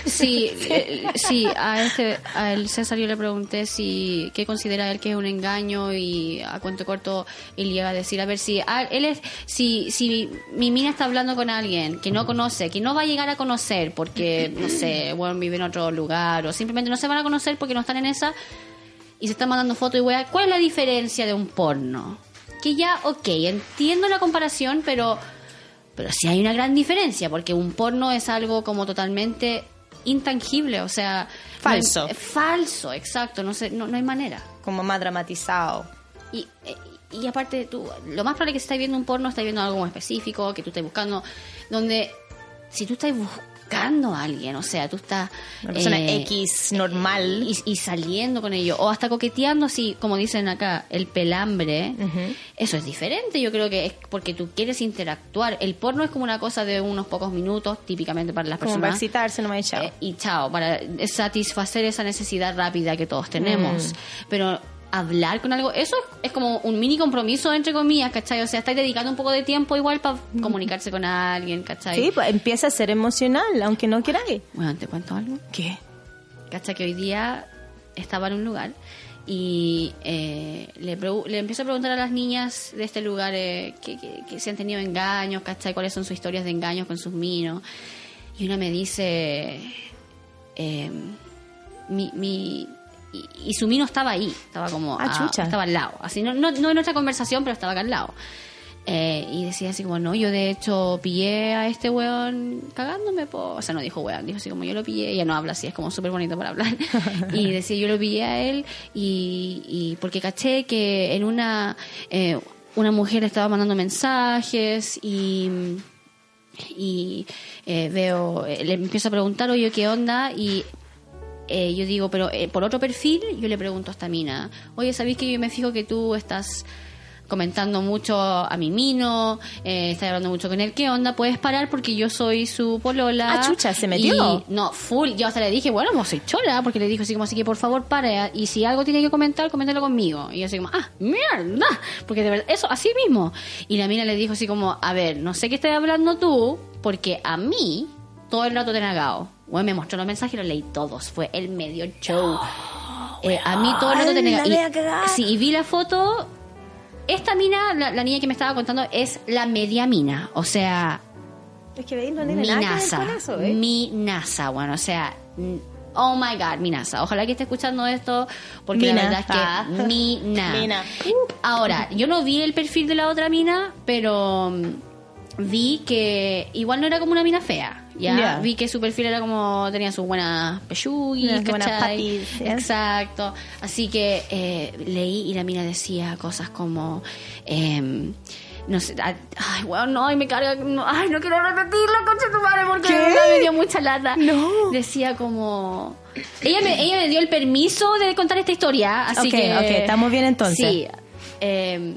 Sí, <laughs> eh, sí, a este, a el César yo le pregunté si qué considera él que es un engaño y a cuento corto él iba a decir a ver si ah, él es si si mi mina está hablando con alguien que no conoce, que no va a llegar a conocer porque no sé, bueno, vive en otro lugar o simplemente no se van a conocer porque no están en esa y se están mandando fotos y weá, ¿cuál es la diferencia de un porno? Que ya, ok, entiendo la comparación, pero pero sí hay una gran diferencia, porque un porno es algo como totalmente intangible, o sea... Falso. no hay- falso, exacto, no, sé, no, no hay manera. Como más dramatizado. Y, eh, y aparte, tú, lo más probable es que si estás viendo un porno, estás viendo algo muy específico, que tú estés buscando, donde si tú estás buscando a alguien, o sea, tú estás... Una persona eh, X normal. y, y saliendo con ello, o hasta coqueteando, así como dicen acá, el pelambre, eso es diferente. Yo creo que es porque tú quieres interactuar. El porno es como una cosa de unos pocos minutos, típicamente para las como para personas. excitarse, no me he chao. Eh, y chao, para satisfacer esa necesidad rápida que todos tenemos. Mm. Pero hablar con algo, eso es como un mini compromiso, entre comillas, ¿cachai? O sea, estáis dedicando un poco de tiempo igual para comunicarse con alguien, ¿cachai? Mm. Sí, pues empieza a ser emocional, aunque no queráis. Bueno, ¿te cuento algo? ¿Qué? ¿Cachai? Que hoy día estaba en un lugar y eh, le, le empiezo a preguntar a las niñas de este lugar eh, que, que- que si han tenido engaños, ¿cachai? ¿Cuáles son sus historias de engaños con sus minos? Y una me dice, eh, mi, mi- y, y su mino estaba ahí, estaba como, Ah, chucha. estaba al lado, así, no, no, no en nuestra conversación, pero estaba acá al lado. Eh, y decía así como, no, yo de hecho pillé a este weón cagándome, po. o sea, no dijo weón, dijo así como yo lo pillé, ella no habla así, es como súper bonito para hablar. <laughs> y decía, yo lo pillé a él y, y porque caché que en una, eh, una mujer estaba mandando mensajes y y eh, veo, eh, le empiezo a preguntar, oye, ¿qué onda? Y eh, yo digo, pero eh, por otro perfil, yo le pregunto a esta mina, oye, ¿sabéis que yo me fijo que tú estás comentando mucho a mi mino, eh, estás hablando mucho con él, ¿qué onda? ¿Puedes parar? Porque yo soy su polola. Ah, chucha, ¿se metió? Y- no, full. Yo hasta le dije, bueno, pues soy chola, porque le dijo así como así que por favor para. Y si algo tiene que comentar, coméntalo conmigo. Y yo así como, ah, mierda. Porque de verdad, eso, así mismo. Y la mina le dijo así como, a ver, no sé qué estás hablando tú, porque a mí todo el rato te he negado. Bueno, me mostró los mensajes y los leí todos. Fue el medio show. <gasps> Eh, a mí todo el rato te he Ay, la negado. media cagada. Y, sí, y vi la foto. Esta mina, la, la niña que me estaba contando, es la media mina. O sea, Es que veis, no tiene nada que Minasa. eso, ¿eh? Minasa, bueno, o sea, mm, oh my god, Minasa. Ojalá que esté escuchando esto, porque la verdad es que. <laughs> Mina. Mina. Ahora, yo no vi el perfil de la otra mina, pero mm, vi que igual no era como una mina fea. Ya vi que su perfil era como tenía sus buenas pechugis, Unas buenas. Exacto. Así que eh, leí y la mina decía cosas como. em, no sé, ay, weón, no, ay, me carga, no, ay, no quiero repetirlo, concha tu madre, porque me dio mucha lata. No. Decía como, ella me, ella me dio el permiso de contar esta historia, así que... ok, estamos bien entonces. Sí, eh,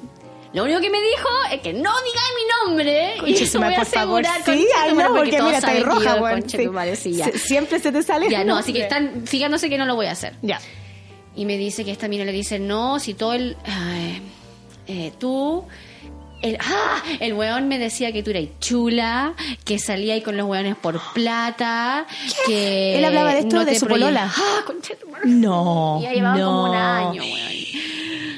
lo único que me dijo es que no digáis mi nombre, y eso tu voy a por favor, asegurar, sí, ay, no, porque mira, está roja, concha sí. tu madre, sí, ya. Sie- Siempre se te sale Ya, no, así que están fijándose que no lo voy a hacer. Ya. Y me dice que esta mina le dice, no, si todo el... ay, eh, tú... El, ¡Ah! el weón me decía que tú eras chula, que salía ahí con los weones por plata, que... Él hablaba de esto no de su polola. ¡Ah, concha! No, Ya llevaba como un no. año, weón.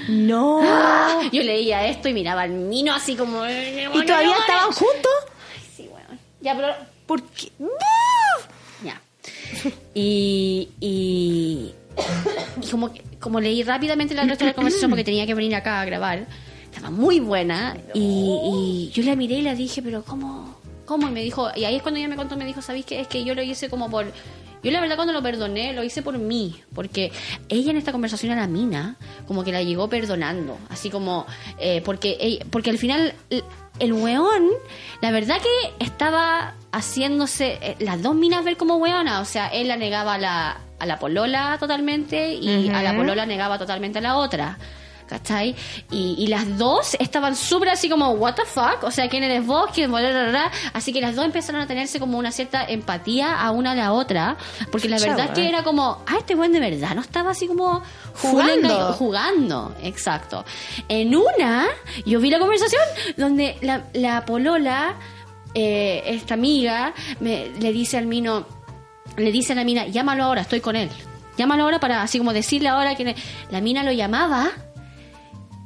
No. ¡Ah! <gasps> Yo leía esto y miraba al mino así como... ¿Y todavía estaban juntos? Sí, weón. Ya, pero... ¿Por qué? Ya. Y, y, y como, como leí rápidamente la resto de la conversación porque tenía que venir acá a grabar, estaba muy buena y, y yo la miré y la dije, pero ¿cómo? ¿Cómo? Y me dijo, y ahí es cuando ella me contó, me dijo, ¿sabéis qué? Es que yo lo hice como por... Yo la verdad cuando lo perdoné, lo hice por mí, porque ella en esta conversación a la mina, como que la llegó perdonando, así como, eh, porque, porque al final el, el weón, la verdad que estaba haciéndose eh, las dos minas ver como weona, o sea, él la negaba a la, a la polola totalmente y a la polola negaba totalmente a la otra. ¿Cachai? Y, y las dos estaban súper así como, ¿What the fuck? O sea, ¿quién eres vos? ¿Quién bla? Así que las dos empezaron a tenerse como una cierta empatía a una a la otra. Porque la verdad es que era como, ah, este buen de verdad no estaba así como Jugando. jugando. Exacto. En una, yo vi la conversación donde la, la polola, eh, esta amiga, me, le dice al mino, le dice a la mina, llámalo ahora, estoy con él. Llámalo ahora para así como decirle ahora que la mina lo llamaba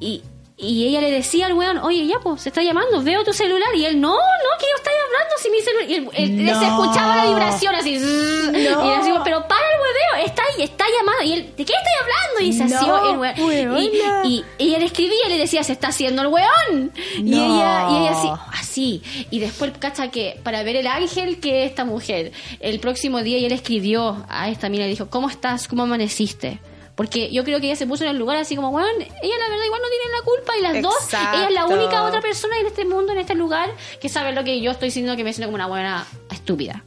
y, y ella le decía al weón, oye, ya, pues, se está llamando, veo tu celular. Y él, no, no, que yo estoy hablando si mi celular. Y él, él- No. se escuchaba la vibración así. zzzz, Y él así, pero para el hueveo, está ahí, está llamando. Y él, ¿de qué estoy hablando? Y se No, el weón. Y, y ella le escribía y le decía, se está haciendo el weón. Y No. ella, y ella así, así. Y después, cacha, que para ver el ángel que esta mujer, el próximo día ella le escribió a esta mina y le dijo, ¿cómo estás? ¿Cómo amaneciste? Porque yo creo que ella se puso en el lugar así como, bueno, ella la verdad igual no tiene la culpa y las dos, ella es la única otra persona en este mundo, en este lugar, que sabe lo que yo estoy diciendo que me siento como una buena estúpida.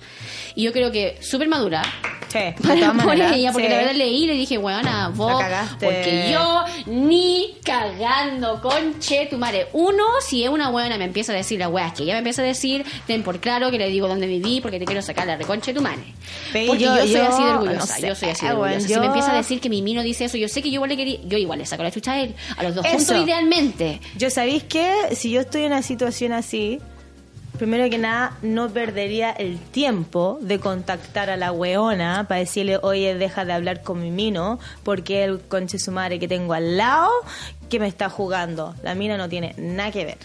Y yo creo que súper madura, Sí, todas maneras. ella, porque sí. la verdad leí y le dije, weona, vos, porque yo ni cagando, conche tu madre. Uno, si es una weona, me empieza a decir la wea, es que ella me empieza a decir, ten por claro que le digo dónde viví, porque te quiero sacar la reconche tu madre. Porque yo, yo- soy yo- así de no orgullosa, sé, yo soy así de weón, orgullosa. Si me empieza a decir que mi mino dice eso, yo sé que yo igual le quería, yo igual le saco la chucha a él, a los dos Eso. juntos idealmente. Yo sabéis que si yo estoy en una situación así, primero que nada, no perdería el tiempo de contactar a la weona para decirle, oye, deja de hablar con mi mino, porque el conche su madre que tengo al lado que me está jugando. La mina no tiene nada que ver.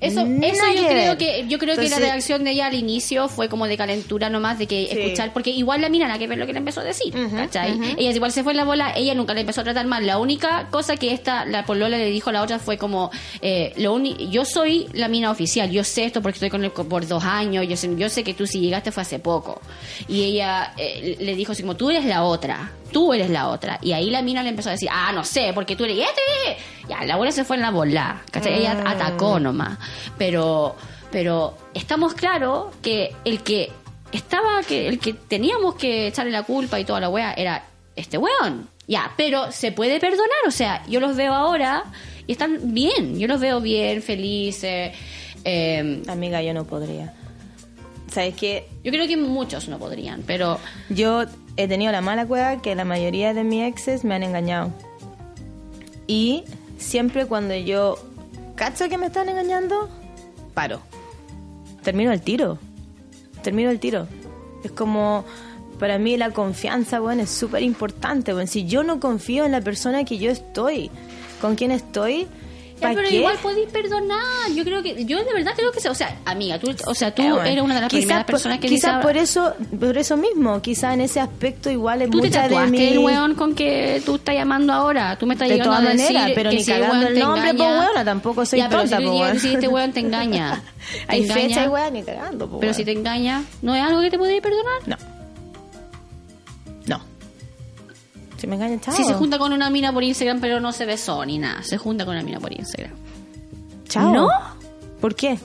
Eso, eso yo creo ver. que yo creo que la reacción de ella al inicio fue como de calentura nomás de que Sí. escuchar porque igual la mina nada que ver lo que le empezó a decir Ujú, ¿cachai? ujú. ella igual se fue en la bola ella nunca le empezó a tratar mal la única cosa que esta la polola le dijo a la otra fue como eh, lo uni- yo soy la mina oficial yo sé esto porque estoy con él por dos años yo sé, yo sé que tú si llegaste fue hace poco y ella eh, le dijo así como tú eres la otra tú eres la otra y ahí la mina le empezó a decir ah no sé porque tú eres este ya la abuela se fue en la bola ¿cachai? ella Mm. atacó nomás pero pero estamos claros que el que estaba que el que teníamos que echarle la culpa y toda la wea era este weón. Ya, pero se puede perdonar, o sea, yo los veo ahora y están bien, yo los veo bien, felices. eh, Amiga, yo no podría. ¿Sabes qué? yo creo que muchos no podrían, pero Yo he tenido la mala cueva que la mayoría de mis exes me han engañado. Y siempre cuando yo cacho que me están engañando, paro. Termino el tiro. Termino el tiro. Es como, para mí la confianza, bueno, es súper importante. Bueno, si yo no confío en la persona que yo estoy, con quien estoy, Ya, ¿para pero qué? igual podéis perdonar. Yo creo que, yo de verdad creo que, se- o sea, amiga, tú, o sea, tú Eh, bueno. eres una de las Quizás primeras por- personas que quizás por eso por eso mismo quizás en ese aspecto igual es tú te mucha de tatuaste mi el weón con que tú estás llamando ahora. Tú me estás De llegando todas a decir maneras, pero que ni si el weón el te nombre, engaña- po, weona, tampoco soy ya, pero tonta, si tú po, dices, este weón te engaña. <laughs> te hay engaña, fecha y weón ni cagando po, Pero weón. si te engaña, ¿no es algo que te podéis perdonar? no si me engañan chao Si se junta con una mina por Instagram, pero no se besó ni nada. Se junta con una mina por Instagram. chao ¿No? ¿por qué?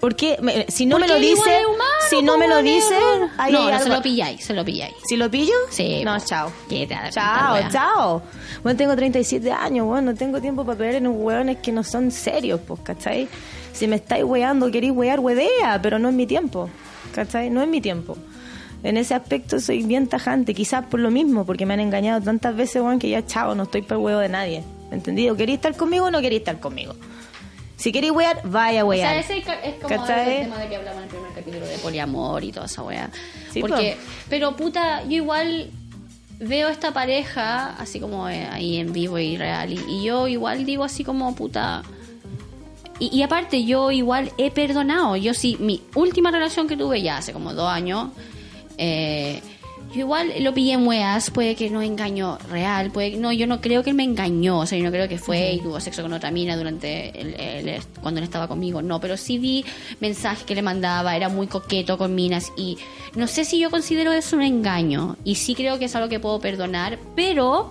¿Por qué? Me- si no me Porque lo dice humano, si no me lo dice ahí no, hay no se lo pilláis, se lo pilláis. ¿Si lo pillo? Sí, No, chao. ¿Qué te va a dar Chao, chao. Bueno, tengo 37 años, bueno, no tengo tiempo para perder en hueones que no son serios, pues, ¿cachai? Si me estáis weando, queréis wear, huevea, pero no es mi tiempo, ¿cachai? No es mi tiempo. En ese aspecto soy bien tajante, quizás por lo mismo, porque me han engañado tantas veces, weón, que ya chao, no estoy para huevo de nadie. ¿Entendido? ¿Queréis estar conmigo o no queréis estar conmigo? Si queréis wear, vaya a O wear. sea, ese es como ¿Cachai? el tema de que hablamos en el primer capítulo de poliamor y toda esa weá. Sí, Porque, pero puta, yo igual veo esta pareja así como eh, ahí en vivo y real. Y, y yo igual digo así como puta. Y, y aparte, yo igual he perdonado. Yo sí, mi última relación que tuve ya hace como dos años. Eh, yo igual lo pillé en weas, puede que no engañó real, puede no, yo no creo que él me engañó, o sea, yo no creo que fue y tuvo sexo con otra mina durante el, el- cuando él estaba conmigo, no, pero sí vi mensajes que le mandaba, era muy coqueto con minas y no sé si yo considero eso un engaño y sí creo que es algo que puedo perdonar, pero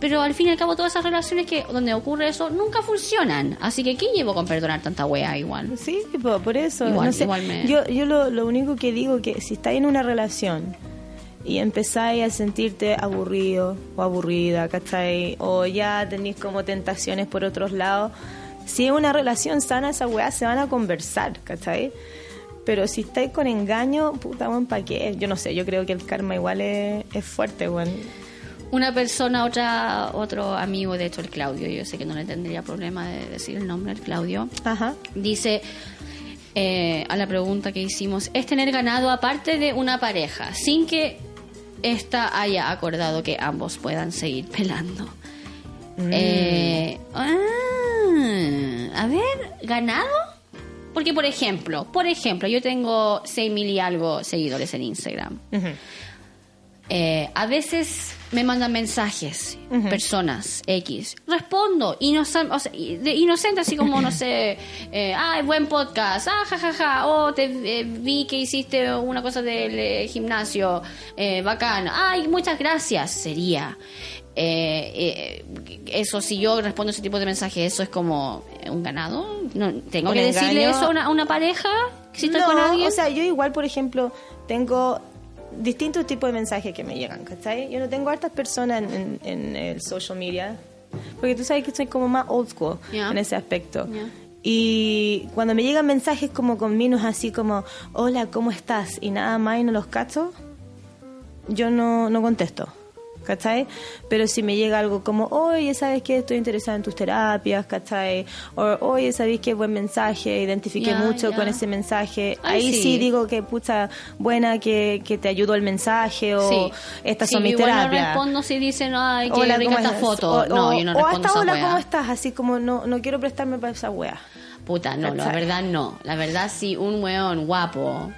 Pero al fin y al cabo todas esas relaciones que donde ocurre eso nunca funcionan, así que ¿qué llevo con perdonar tanta wea igual? Sí, po, por eso. Igual- no sé. igual me- Yo, yo lo, lo único que digo que si estáis en una relación y empezáis a sentirte aburrido o aburrida, ¿cachai? O ya tenéis como tentaciones por otros lados, si es una relación sana, esas weas se van a conversar, ¿cachai? Pero si estáis con engaño, puta, weón, ¿para qué? Yo no sé, yo creo que el karma igual es, es fuerte, weón. Una persona, otra, otro amigo, de hecho el Claudio, yo sé que no le tendría problema de decir el nombre, el Claudio, Ajá. dice eh, a la pregunta que hicimos, es tener ganado aparte de una pareja, sin que ésta haya acordado que ambos puedan seguir pelando. Eh, ah, a ver, ¿ganado? Porque, por ejemplo, por ejemplo, yo tengo 6 mil y algo seguidores en Instagram. Eh, a veces me mandan mensajes, personas X. Respondo, inoc- o sea, inocente, así como, no sé, <laughs> eh, ay, buen podcast, ah, jajaja, oh, te eh, vi que hiciste una cosa del eh, gimnasio, eh, bacán, ay, muchas gracias, sería. Eh, eh, eso, si yo respondo ese tipo de mensajes, eso es como un ganado. No, ¿Tengo ¿Un que decirle eso a una, a una pareja? Si estoy no, con alguien. o sea, yo igual, por ejemplo, tengo distintos tipos de mensajes que me llegan, ¿cachai? Yo no tengo hartas personas en, en- en el social media, porque tú sabes que soy como más old school en ese aspecto. Y cuando me llegan mensajes como con minos así como, hola, ¿cómo estás? Y nada más y no los cacho, yo no, no contesto. ¿Cachai? Pero si me llega algo como, oye, ¿sabes qué? Estoy interesada en tus terapias, ¿cachai? O, oye, ¿sabes qué? Buen mensaje, identifiqué Ya, mucho ya. con ese mensaje. Ay, Ahí sí. sí. digo que, pucha, buena que, que te ayudó el mensaje o Sí. estas Sí, son mis igual no terapias. respondo si dicen, ay, qué Hola, rica ¿cómo esta estás? foto. O- no, o- yo no o respondo hasta esa hola, wea. ¿cómo estás? Así como no, no quiero prestarme para esa wea. Puta, no, la ¿Cachai? verdad no. La verdad sí, un weón guapo.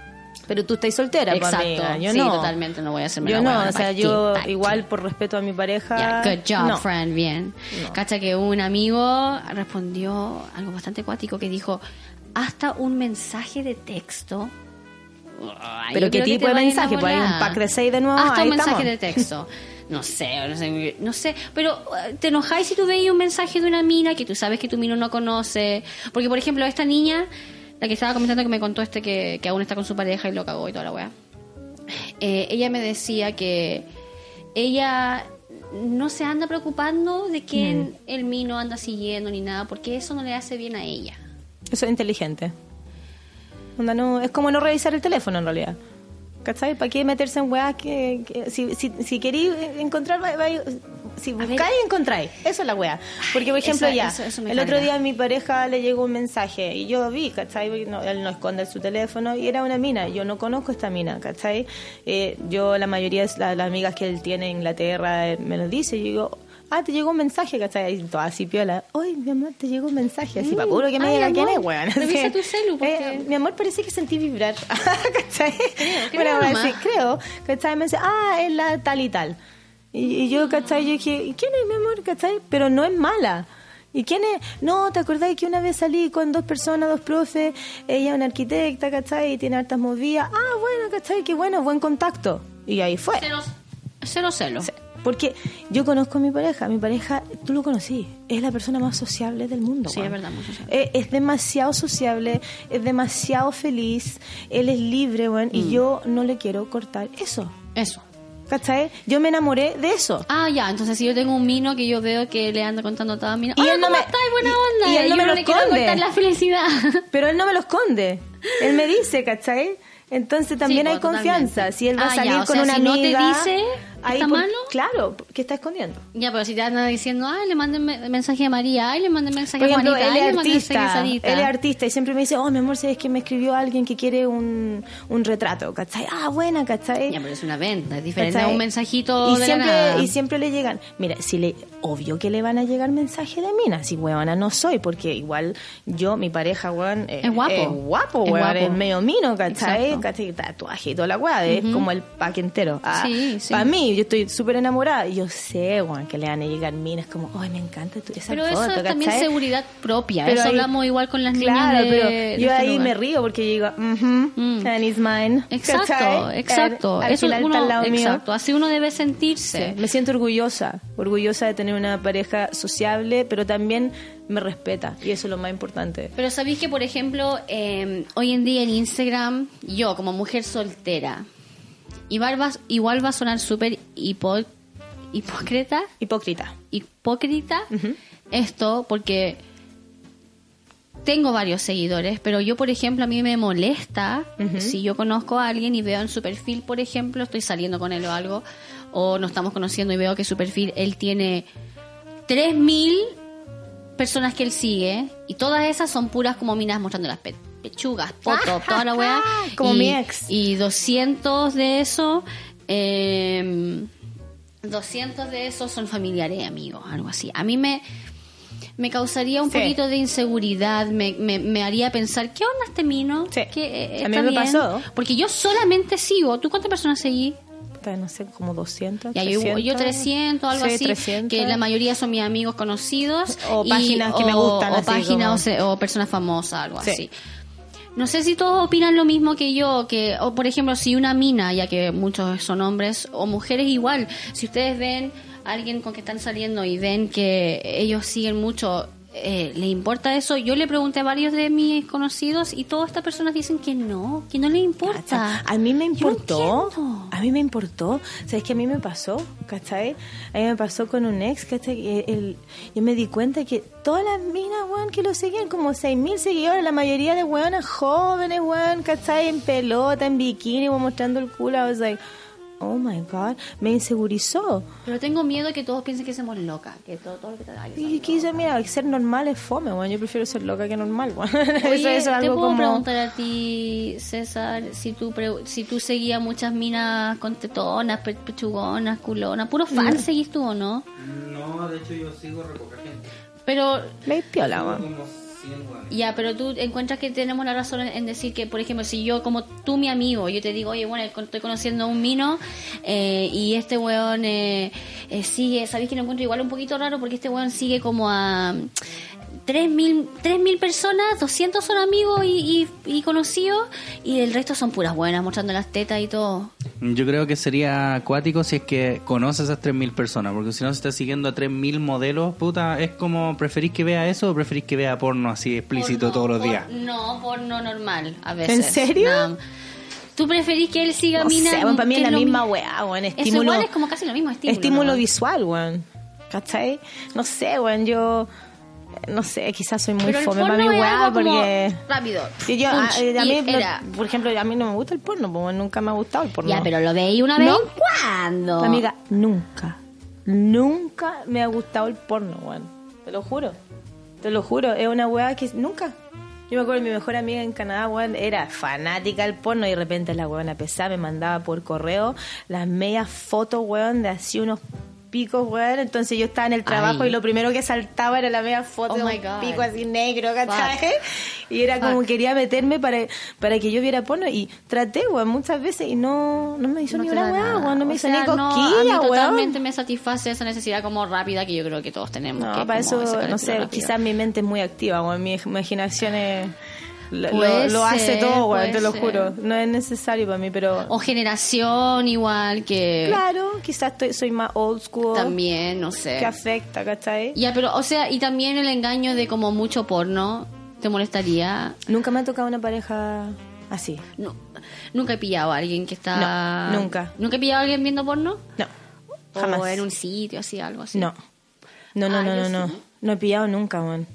Pero tú estás soltera, Exacto. amiga. Yo sí, no. totalmente no voy a hacerme Yo no, o sea, yo igual por respeto a mi pareja. Ya, good job, no. friend, bien. No. Cacha que un amigo respondió algo bastante cuático que dijo, hasta un mensaje de texto. Ay, Pero ¿qué tipo de mensaje? Pues hay un pack de seis de nuevo, Hasta ahí un mensaje estamos. de texto. <laughs> No sé, no sé, no sé, pero eh, te enojáis si tú veis un mensaje de una mina que tú sabes que tu mina no conoce. Porque, por ejemplo, esta niña, la que estaba comentando que me contó este que, que aún está con su pareja y lo cagó y toda la weá. Eh, ella me decía que ella no se anda preocupando de quién el mino anda siguiendo ni nada, porque eso no le hace bien a ella. Eso es inteligente. Onda, no, es como no revisar el teléfono en realidad. ¿Cachai? ¿Para qué meterse en weas que, que- si, si, si queréis encontrar, va- va- si buscáis, encontráis. Eso es la wea. Porque, por ejemplo, Eso- ya, eso- eso me el otro día a mi pareja le llegó un mensaje y yo vi, ¿cachai? No- él no esconde su teléfono y era una mina. Yo no conozco esta mina, ¿cachai? Eh, yo, la mayoría de la- las amigas que él tiene en Inglaterra eh, me lo dice. Yo digo, ah, te llegó un mensaje, ¿cachai? Y toda así piola. Oye, mi amor, te llegó un mensaje. Así, para puro que me Mm. Ay, diga quién es, weón. revisa tu celu, porque- eh, mi amor, parece que sentí vibrar. <laughs> ¿Cachai? creo Bueno, nomás. así, creo. ¿Cachai? Me dice, ah, es la tal y tal. Y, y yo, ¿cachai? Yo dije, ¿y quién es mi amor? ¿cachai? Pero no es mala. ¿Y quién es? No, ¿te acordás que una vez salí con dos personas, dos profes? Ella es una arquitecta, ¿cachai? Y tiene hartas movidas. Ah, bueno, ¿cachai? Qué bueno, buen contacto. Y ahí fue. Cero, cero celo. Porque yo conozco a mi pareja. Mi pareja, tú lo conocí. Es la persona más sociable del mundo. Sí, es verdad, muy sociable. Eh, es demasiado sociable, es demasiado feliz. Él es libre. Mm. Y yo no le quiero cortar eso. Eso. ¿Cachai? Yo me enamoré de eso. Ah, ya, entonces si yo tengo un mino que yo veo que le anda contando a todas minas, Y él no ¿cómo me- estás? Buena onda. y él no me lo esconde. la felicidad. <laughs> Pero él no me lo esconde. Él me dice, ¿cachai? Entonces también Sí, hay pues, confianza. Si él va Ah, a ya, salir o con sea, una si no te amiga. Dice, ¿está por- malo? Claro, que está escondiendo. ya, pero si te anda diciendo, ay, le manden me- mensaje a María, ay, le manden mensaje Por a ejemplo, Juanita, él es a artista, él es artista y siempre me dice, oh, mi amor, ¿sabes que me escribió alguien que quiere un, un retrato? ¿Cachai? Ah, buena, ¿cachai? Ya, pero es una venta, es diferente a ¿Cachai? un mensajito y de la siempre nada. y siempre le llegan mira si le obvio que le van a llegar mensajes de mina si huevona no soy porque igual yo mi pareja weón eh, Es guapo. es guapo Es weón guapo. es medio mino ¿cachai? ¿cachai? tatuaje y toda la weá es como el pack entero ah, Sí, sí. para mí yo estoy súper enamorada y yo sé que le van a llegar minas como ay me encanta tu esa Pero foto eso es también ¿cachai? seguridad propia. Pero eso ahí- hablamos igual con las Claro, niñas de, pero de yo este ahí lugar. me río porque yo digo, mhm, Mm. and it's mine. Exacto, ¿cachai? exacto. Al, al Eso uno- lado mío. exacto. Así uno debe sentirse. Sí, me siento orgullosa, orgullosa de tener una pareja sociable, pero también me respeta y eso es lo más importante. Pero sabéis que, por ejemplo, eh, hoy en día en Instagram, yo como mujer soltera, igual va, igual va a sonar súper hipo- hipócrita, Hipócrita. hipócrita esto, porque tengo varios seguidores, pero yo, por ejemplo, a mí me molesta si yo conozco a alguien y veo en su perfil, por ejemplo, estoy saliendo con él o algo, o nos estamos conociendo y veo que su perfil, él tiene 3000 personas que él sigue y todas esas son puras como minas mostrando las pe- pechugas, fotos, toda la weá. <laughs> Como y, mi ex. Y 200 de eso, eh, 200 de esos son familiares, amigos, algo así. A mí me, me causaría un Sí. poquito de inseguridad, me, me, me haría pensar, ¿qué onda este mino? Sí. ¿Qué, eh, A mí me bien? pasó. Porque yo solamente sigo, ¿tú cuántas personas seguís? No sé, como 200. Ya, yo, 300. yo 300, algo Sí, así, 300. que la mayoría son mis amigos conocidos. O páginas que me gustan, O páginas como- o, o personas famosas, algo Sí. así. No sé si todos opinan lo mismo que yo, que o por ejemplo, si una mina, ya que muchos son hombres, o mujeres igual, si ustedes ven a alguien con que están saliendo y ven que ellos siguen mucho, eh, ¿le importa eso? Yo le pregunté a varios de mis conocidos y todas estas personas dicen que no, que no les importa. Cacha, A mí me no importó. A mí me importó. ¿Sabes qué a mí me pasó? ¿Cachai? A mí me pasó con un ex, ¿cachai? Que el- yo me di cuenta que todas las minas, weón, que lo seguían, como 6.000 seguidores, la mayoría de weonas jóvenes, weón, ¿cachai? En pelota, en bikini, weón, mostrando el culo. Like, oh my God. Me insegurizó. Pero tengo miedo de que todos piensen que somos locas, que todo, todo lo que te da. Y quise, mira, ser normal es fome, weón. Yo prefiero ser loca que normal, weón. <laughs> Oye, eso, eso es te algo puedo como... preguntar a ti, César, si tú pre- si tú seguías muchas minas con tetonas, pe- pechugonas, culonas, puro fan seguís tú o no? No, de hecho yo sigo re poca gente. Pero Me piola, Sigo weón. como 100 guanes. ya, pero tú encuentras que tenemos la razón en decir que, por ejemplo, si yo como tú mi amigo, yo te digo, oye, bueno, estoy conociendo a un mino eh, y este weón eh, eh, sigue, sabéis que lo encuentro igual un poquito raro porque este weón sigue como a 3.000 mil personas, 200 son amigos y, y, y conocidos y el resto son puras buenas, mostrando las tetas y todo. Yo creo que sería acuático si es que conoces a esas 3.000 personas, porque si no, si estás siguiendo a 3.000 modelos, puta, es como, ¿preferís que vea eso o preferís que vea porno así explícito Porno- todos los por- días? No, porno normal, a veces. ¿En serio? Nada. ¿Tú preferís que él siga No mina? sé, bueno, para mí es la misma mi- weá, weón. Eso Estímulo, igual es como casi lo mismo estímulo. estímulo ¿no? visual, weón. ¿Cachai? No sé, weón, yo... No sé, quizás soy muy Pero el fome para porno mi es weá porque... rápido. Sí, yo, a, a mí, era. por ejemplo, a mí no me gusta el porno, porque nunca me ha gustado el porno. Ya, pero lo veí una vez No. en cuando. Amiga, nunca, nunca me ha gustado el porno, weón. Te lo juro. Te lo juro, es una weá que nunca. Yo me acuerdo, mi mejor amiga en Canadá, weón, era fanática del porno y de repente la weona pesada me mandaba por correo las medias fotos, weón, de así unos picos, weón. Entonces yo estaba en el trabajo Ay. y lo primero que saltaba era la media foto Oh de un God. pico así negro, ¿cachai? Y era como quería meterme para, para que yo viera porno y traté, weón, muchas veces y no, no me hizo No ni una nada. weón, no me O hizo sea, ni no, cosquilla, weón. totalmente me satisface esa necesidad como rápida que yo creo que todos tenemos. No, que para eso, no sé, quizás mi mente es muy activa, weón, mi imaginación es... <laughs> Lo, Puede lo- hace ser, todo, puede te lo ser. juro. No es necesario para mí, pero... O generación igual que... Claro, quizás estoy, soy más old school. También, no sé. Que afecta, ¿cachai? Ya, pero, o sea, y también el engaño de como mucho porno, ¿te molestaría? Nunca me ha tocado una pareja así. No, nunca he pillado a alguien que está... No, nunca. ¿Nunca he pillado a alguien viendo porno? No, jamás. O en un sitio, así, algo así. No. No, no, Ah, no, no, no. sí. No he pillado nunca, weón.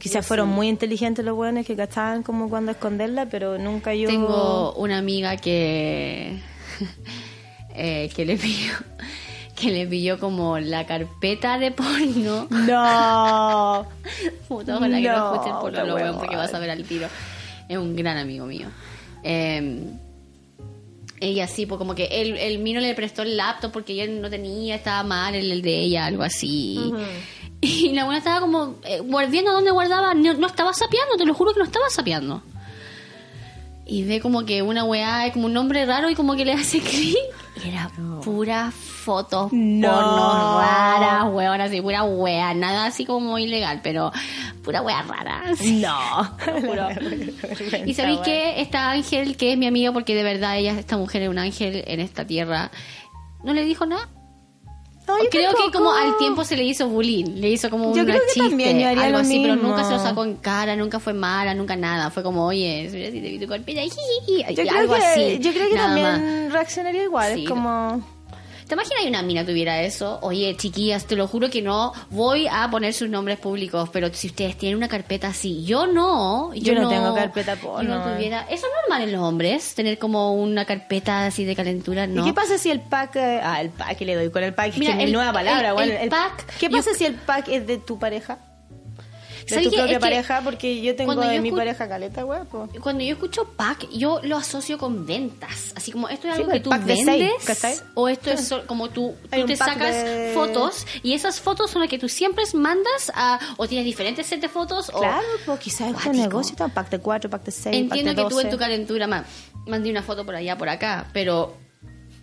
Quizás fueron muy inteligentes los weones que cachaban como cuando esconderla, pero nunca yo... Tengo una amiga que... <laughs> eh, que le pilló... Que le pilló como la carpeta de porno. No. <laughs> Puta, ojalá que no No, escuche el porno, lo weón, porque vas a ver al tiro. Es un gran amigo mío. Eh, ella sí, pues como que él, el mío le prestó el laptop porque ella no tenía, estaba mal el, el de ella, algo así. Y la buena estaba como eh, volviendo a donde guardaba, no, no estaba sapeando, te lo juro que no estaba sapeando. Y ve como que una weá, es como un nombre raro y como que le hace <laughs> clic. Y era pura fotos No. porno raras, weón, así, pura weá, nada así como ilegal, pero pura weá rara. así. <laughs> No. Juro. <laughs> Y sabéis que esta Ángel, que es mi amiga, porque de verdad ella, esta mujer es un ángel en esta tierra, no le dijo nada. No, yo creo que como al tiempo se le hizo bullying, le hizo como Yo una creo que chiste, también yo haría algo lo así, pero nunca se lo sacó en cara, nunca fue mala, nunca nada. Fue como, oye, mira si te vi tu carpeta, jijiji", Yo y creo algo que, así. yo creo que también más. reaccionaría igual. Sí. Es como... ¿Te imaginas que una mina tuviera eso? Oye, chiquillas, te lo juro que no voy a poner sus nombres públicos, pero si ustedes tienen una carpeta así, yo no. Yo, Yo no tengo carpeta Yo porno, no tuviera... ¿Eso es normal en los hombres? Tener como una carpeta así de calentura, ¿no? ¿Y qué pasa si el pack... eh, Ah, el pack, le doy con el pack. Mira, que mi el- nueva palabra, el- el pack, ¿Qué yo- pasa si el pack es de tu pareja? De ¿Sabes tu propia pareja, porque yo tengo de yo mi pareja caleta, po. Cuando yo escucho pack, yo lo asocio con ventas. Así como esto es algo pues, que tú seis, vendes. ¿cachai? o esto es como tú, tú te sacas de- fotos y esas fotos son las que tú siempre mandas a. O tienes diferentes sets de fotos. o Claro, pues quizás es un negocio, pack de 4, pack de 6, Entiendo pack de que tú en 12. tu calentura ma- mandé una foto por allá, por acá, pero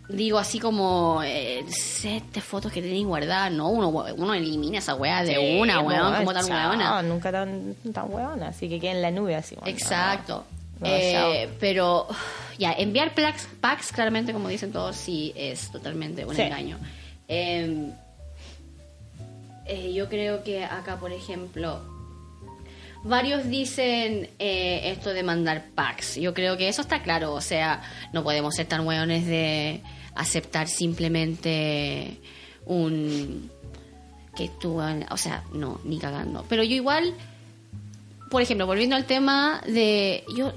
digo así como eh, set de fotos que tenéis guardadas, no, uno, uno elimina esa weá de Sí, una, weón, como tan weona. nunca tan, tan weona, así que queda en la nube así. bueno, Exacto. no, Eh, pero <sighs> ya, enviar packs, packs, claramente, como dicen todos, sí es totalmente un Sí. engaño. Eh, eh, yo creo que acá, por ejemplo, varios dicen eh, esto de mandar packs. Yo creo que eso está claro. O sea, no podemos ser tan hueones de aceptar simplemente un que tú, o sea, no, ni cagando. Pero yo igual, por ejemplo, volviendo al tema de yo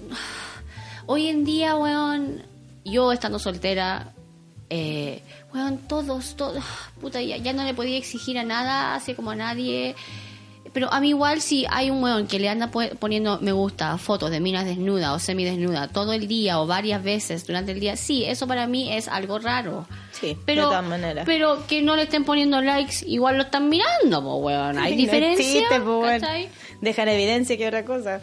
hoy en día, weón, yo estando soltera, eh, weón, todos, todos, puta, ya, ya no le podía exigir a nada, así como a nadie. Pero a mí igual si hay un weón que le anda poniendo me gusta fotos de minas desnuda o semidesnuda todo el día o varias veces durante el día, sí, eso para mí es algo raro. Sí, Pero, de todas maneras. pero que no le estén poniendo likes, igual lo están mirando, po, weón. Hay <laughs> No diferencia. existe, pues, bueno. ¿cachai? Dejan evidencia que otra cosa.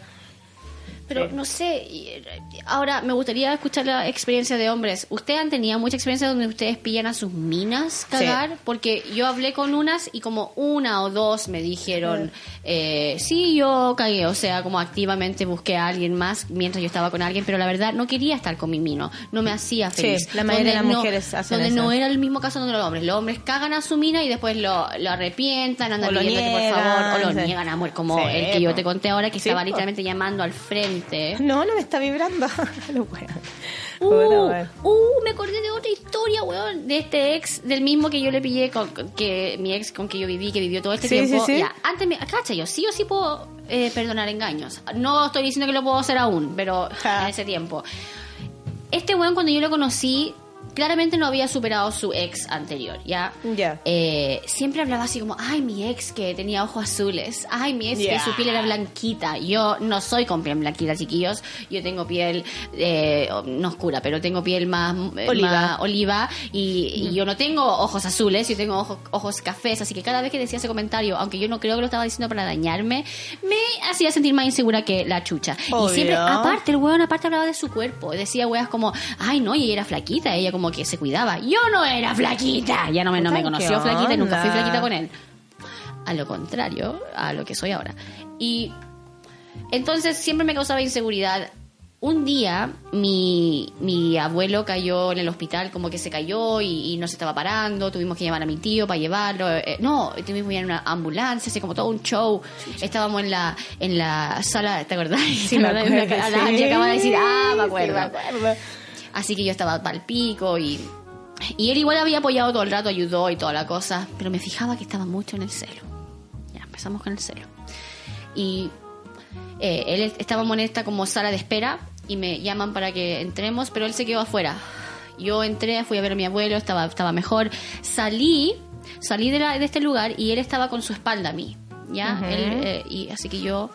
Pero Sí. no sé, eh, ahora me gustaría escuchar la experiencia de hombres. ¿Ustedes han tenido mucha experiencia donde ustedes pillan a sus minas cagar? Porque yo hablé con unas y como una o dos me dijeron, eh, sí, yo cagué, o sea, como activamente busqué a alguien más mientras yo estaba con alguien, pero la verdad no quería estar con mi mino, no me hacía Sí, feliz. la mayoría de Donde las no- mujeres hacen Donde eso. no era el mismo caso donde los hombres. Los hombres cagan a su mina y después lo, lo arrepientan, andan O lo pidiéndote por favor, o lo niegan, sí. niegan, amor, como Sí, el que yo te conté ahora que Sí, estaba literalmente llamando al frente conté. No, no me está vibrando. Lo. Uh, uh, me acordé de otra historia, weón, de este ex, del mismo que yo le pillé, con, con- que mi ex con que yo viví, que vivió todo este Sí, tiempo. sí, sí. Ya, antes me, cacha, yo sí o sí puedo eh, perdonar engaños. No estoy diciendo que lo puedo hacer aún, pero Ja. en ese tiempo. Este weón, cuando yo lo conocí, claramente no había superado su ex anterior, ¿ya? Eh, siempre hablaba así como, ay, mi ex que tenía ojos azules, ay, mi ex que su piel era blanquita. Yo no soy con piel blanquita, chiquillos. Yo tengo piel, eh, no oscura, pero tengo piel más eh, Oliva. más oliva y, y yo no tengo ojos azules, yo tengo ojos, ojos cafés. Así que cada vez que decía ese comentario, aunque yo no creo que lo estaba diciendo para dañarme, me hacía sentir más insegura que la chucha. Obvio. Y siempre, aparte, el weón aparte hablaba de su cuerpo. Decía weas como, ay, no, y ella era flaquita, ella como que se cuidaba. Yo no era flaquita. Ya no me, no me conoció ¿qué flaquita y nunca fui flaquita con él. A lo contrario, a lo que soy ahora. Y entonces siempre me causaba inseguridad. Un día mi, mi abuelo cayó en el hospital, como que se cayó y, y no se estaba parando. Tuvimos que llamar a mi tío para llevarlo. Eh, no, tuvimos que ir en una ambulancia, así como todo un show. Estábamos en la, en la sala, ¿te acordás? Sí, me <laughs> acuerdo, sí. acaba de decir, ah, me Sí, acuerdo. me acuerdo. Así que yo estaba pal pico y, y él igual había apoyado todo el rato, ayudó y toda la cosa, pero me fijaba que estaba mucho en el celo. Ya, empezamos con el celo. Y eh, él estábamos en esta como sala de espera y me llaman para que entremos, pero él se quedó afuera. Yo entré, fui a ver a mi abuelo, estaba, estaba mejor. Salí, salí de, la- de este lugar y él estaba con su espalda a mí. ¿Ya? Ujú. Él, eh, y así que yo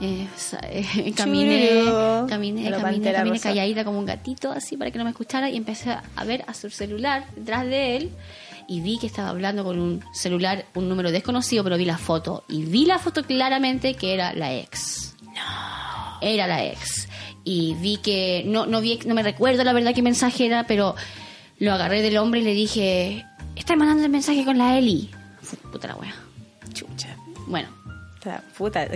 eh, <laughs> eh, caminé, caminé, caminé, caminé calladita como un gatito, así para que no me escuchara. Y empecé a ver a su celular detrás de él. Y vi que estaba hablando con un celular, un número desconocido, pero vi la foto. Y vi la foto claramente que era la ex. Era la ex. Y vi que, no, no, vi, no me recuerdo la verdad qué mensaje era, pero lo agarré del hombre y le dije, estás mandando el mensaje con la Eli. Puta la wea. Chucha. Bueno, Puta.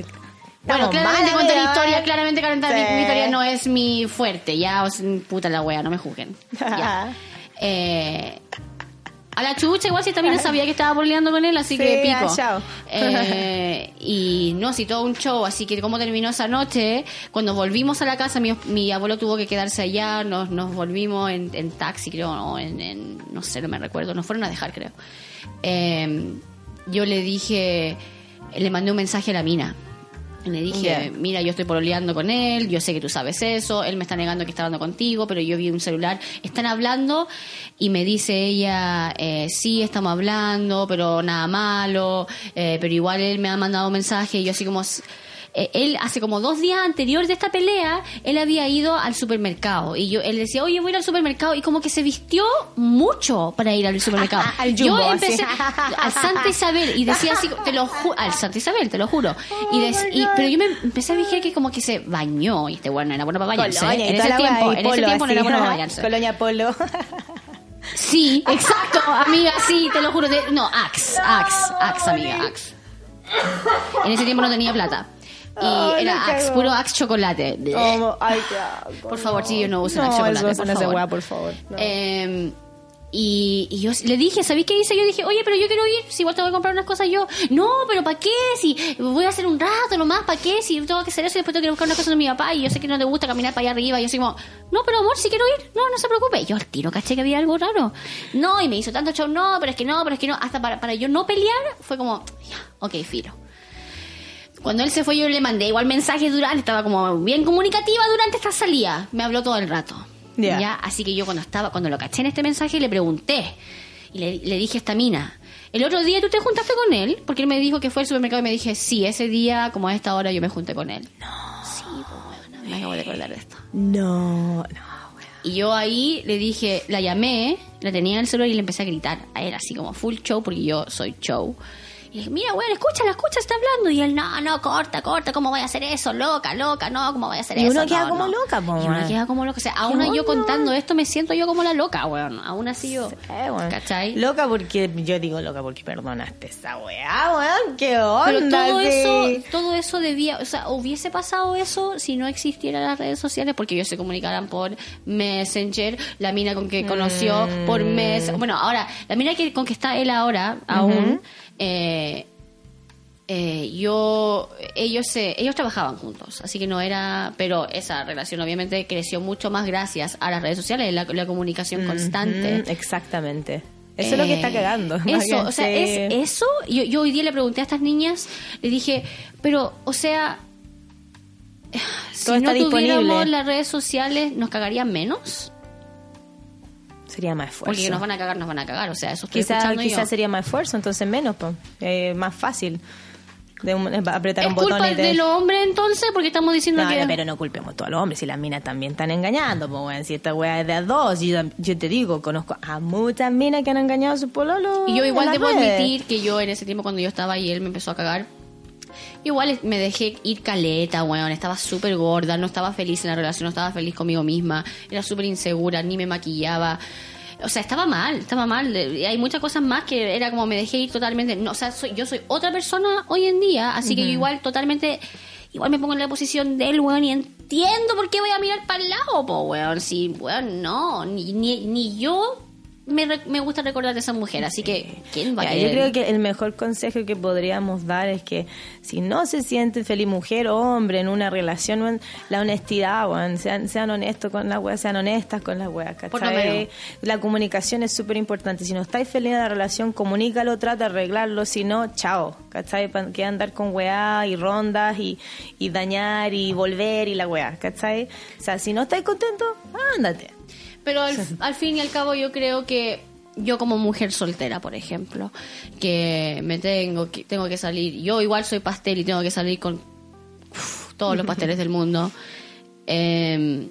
Bueno, claramente contar amiga. historia, claramente contar mi- Sí. mi historia no es mi fuerte, ya, puta la wea, no me juzguen. <laughs> Ya. Eh, a la chucha igual si también no sabía que estaba boleando con él, así Sí, que ah, pico. chao. Eh, y no, sí, todo un show, así que cómo terminó esa noche, cuando volvimos a la casa, mi, mi abuelo tuvo que quedarse allá, nos, nos volvimos en, en taxi, creo, o en, en- no sé, no me recuerdo, nos fueron a dejar, creo. Eh, yo le dije, le mandé un mensaje a la mina. Le dije, mira, yo estoy pololeando con él, yo sé que tú sabes eso, él me está negando que está hablando contigo, pero yo vi un celular, están hablando y me dice ella, eh, sí, estamos hablando, pero nada malo, eh, pero igual él me ha mandado un mensaje y yo así como... eh, él hace como dos días anterior de esta pelea, él había ido al supermercado y yo él decía, oye, voy a ir al supermercado y como que se vistió mucho para ir al supermercado. <laughs> Al yo empecé así. <laughs> al Santa Isabel y decía así, te lo ju- al Santa Isabel, te lo juro. y, des- y- pero yo me empecé a fijar que como que se bañó y este bueno no era bueno para bañarse. Colonia y en ese tiempo, en ese tiempo no era bueno para bañarse. Colonia Polo. Sí, <laughs> exacto, amiga, sí, te lo juro. de- no, Axe, Axe, Axe, amiga, Axe. En ese tiempo no tenía plata. Y era Axe, puro Axe chocolate. Como, <laughs> ay, qué asco, Por favor, no. sí, yo no uso no, el chocolate, por favor. weá, por favor. no. Eh, y, y yo le dije, ¿sabéis qué hice? Yo dije, oye, pero yo quiero ir, si igual tengo que comprar unas cosas yo. No, pero ¿para qué? Si voy a hacer un rato nomás, ¿para qué? Si tengo que hacer eso y después tengo que buscar unas cosas de mi papá y yo sé que no te gusta caminar para allá arriba. Y yo soy como, no, pero amor, si quiero ir, no, no se preocupe. Yo al tiro caché que había algo raro. No, y me hizo tanto show, no, pero es que no, pero es que no. Hasta para, para yo no pelear, fue como, ya, ok, filo. Cuando él se fue, yo le mandé igual mensajes durante, estaba como bien comunicativa durante esta salida. Me habló todo el rato. Ya. Ya, así que yo cuando estaba, cuando lo caché en este mensaje, le pregunté. Y le, le dije a esta mina, el otro día tú te juntaste con él, porque él me dijo que fue al supermercado y me dije, sí, ese día, como a esta hora, yo me junté con él. No. Sí, pues bueno, me acabo de acordar de esto. No, no. Y yo ahí le dije, la llamé, la tenía en el celular y le empecé a gritar a él, así como full show, porque yo soy show. Y le dije, mira, bueno, escúchala, escucha, está hablando. Y él, no, no, corta, corta, ¿cómo voy a hacer eso? Loca, loca, no, ¿cómo voy a hacer Y eso? uno queda No, como no". loca, po, Y uno weón. queda como loca. O sea, aún yo onda? contando esto me siento yo como la loca, weón. Aún así yo. Weón. ¿Cachai? Loca porque, yo digo loca porque perdonaste esa weá, weón. ¿Qué onda? Pero todo sí? eso, todo eso debía, o sea, hubiese pasado eso si no existieran las redes sociales, porque ellos se comunicaran por Messenger, la mina con que conoció por mes, bueno, ahora, la mina que con que está él ahora, aún, eh, eh, yo ellos se, ellos trabajaban juntos así que no era pero esa relación obviamente creció mucho más gracias a las redes sociales la, la comunicación constante exactamente. Eso es lo que está Eh, cagando. <laughs> Eso, o sea, es eso. Yo, yo hoy día le pregunté a estas niñas, le dije, pero, o sea, si no tuviéramos disponible. las redes sociales, ¿nos cagarían menos? Sería más esfuerzo. Porque que nos van a cagar, nos van a cagar. O sea, eso estoy Quizá, escuchando quizá yo. sería más esfuerzo, entonces menos, po. Eh, más fácil de un- eh, apretar ¿Es un botón culpa y te... de los hombres entonces? Porque estamos diciendo No, que... pero no culpemos a los hombres, si las minas también están engañando, pues bueno, si esta weá es de a dos, yo, yo te digo, conozco a muchas minas que han engañado a su pololo. Y yo igual debo admitir que yo en ese tiempo cuando yo estaba y él me empezó a cagar, igual me dejé ir caleta, weón. Estaba súper gorda, no estaba feliz en la relación, no estaba feliz conmigo misma, era súper insegura, ni me maquillaba. O sea, estaba mal, estaba mal. Hay muchas cosas más que era como me dejé ir totalmente. No, o sea, soy, yo soy otra persona hoy en día, así que yo igual totalmente. Igual me pongo en la posición de él, weón, y entiendo por qué voy a mirar para el lado, po, weón. Sí, weón, no. Ni, ni, ni yo me, re- me gusta recordar de esa mujer, así que, ¿quién va a yo creo que el mejor consejo que podríamos dar es que si no se siente feliz mujer o hombre en una relación, la honestidad, sean, sean honestos con la wea, sean honestas con la wea, Por lo ¿cachai? La comunicación es súper importante. Si no estáis feliz en la relación, comunícalo, trata de arreglarlo, si no, chao, ¿cachai? Que andar con weá y rondas y, y dañar y volver y la weá, ¿cachai? O sea, si no estáis contentos, ándate. Pero al, al fin y al cabo yo creo que yo como mujer soltera, por ejemplo, que me tengo que tengo que salir, yo igual soy pastel y tengo que salir con uf, todos los <laughs> pasteles del mundo. Eh,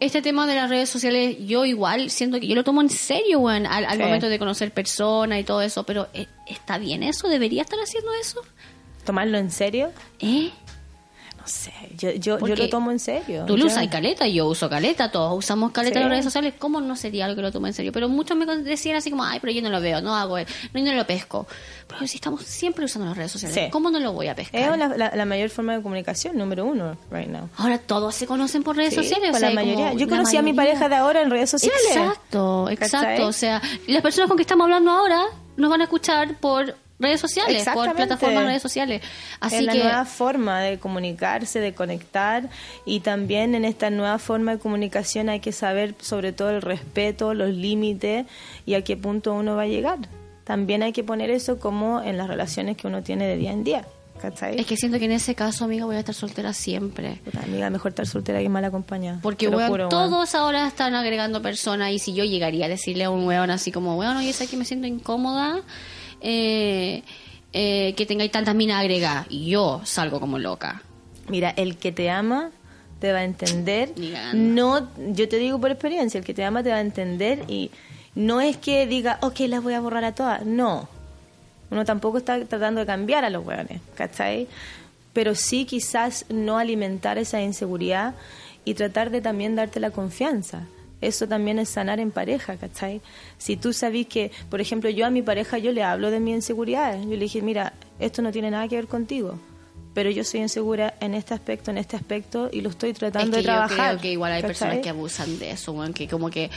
este tema de las redes sociales, yo igual siento que yo lo tomo en serio, weón, al, al Sí. momento de conocer personas y todo eso, pero eh, ¿está bien eso? ¿Debería estar haciendo eso? ¿Tomarlo en serio? ¿Eh? Sé, yo, yo, yo lo tomo en serio. Tú lo usas caleta, yo uso caleta, todos usamos caleta Sí. en las redes sociales. ¿Cómo no sería algo que lo tome en serio? Pero muchos me decían así como, ay, pero yo no lo veo, no hago, no, yo no lo pesco. Pero si estamos siempre usando las redes sociales, Sí. ¿cómo no lo voy a pescar? Es la, la- la mayor forma de comunicación, número uno, right now. Ahora todos se conocen por redes Sí, sociales. o sea, la mayoría. como Yo conocí a mi pareja de ahora en redes sociales. Exacto, exacto. ¿Cachai? O sea, las personas con que estamos hablando ahora nos van a escuchar por redes sociales, por Exactamente. plataformas de redes sociales. Así es la que nueva forma de comunicarse, de conectar y también en esta nueva forma de comunicación hay que saber sobre todo el respeto, los límites y a qué punto uno va a llegar. También hay que poner eso como en las relaciones que uno tiene de día en día. ¿Cachai? es que siento que en ese caso, amiga, voy a estar soltera siempre. Puta, amiga, mejor estar soltera que mal acompañada. Porque, juro, weón. todos ahora están agregando personas y si yo llegaría a decirle a un weón así como, weón, oye, sé que me siento incómoda, eh, eh, que tengáis tantas minas agregadas. Y yo salgo como loca. Mira, el que te ama te va a entender. No, yo te digo por experiencia, el que te ama te va a entender y no es que diga, ok, las voy a borrar a todas. No. Uno tampoco está tratando de cambiar a los hueones, ¿cachai? Pero sí quizás no alimentar esa inseguridad y tratar de también darte la confianza. Eso también es sanar en pareja, ¿cachai? Si tú sabes que, por ejemplo, yo a mi pareja yo le hablo de mis inseguridades. Yo le dije, mira, esto no tiene nada que ver contigo, pero yo soy insegura en este aspecto, en este aspecto y lo estoy tratando es que de trabajar. yo creo que igual hay personas que abusan de eso, que como que...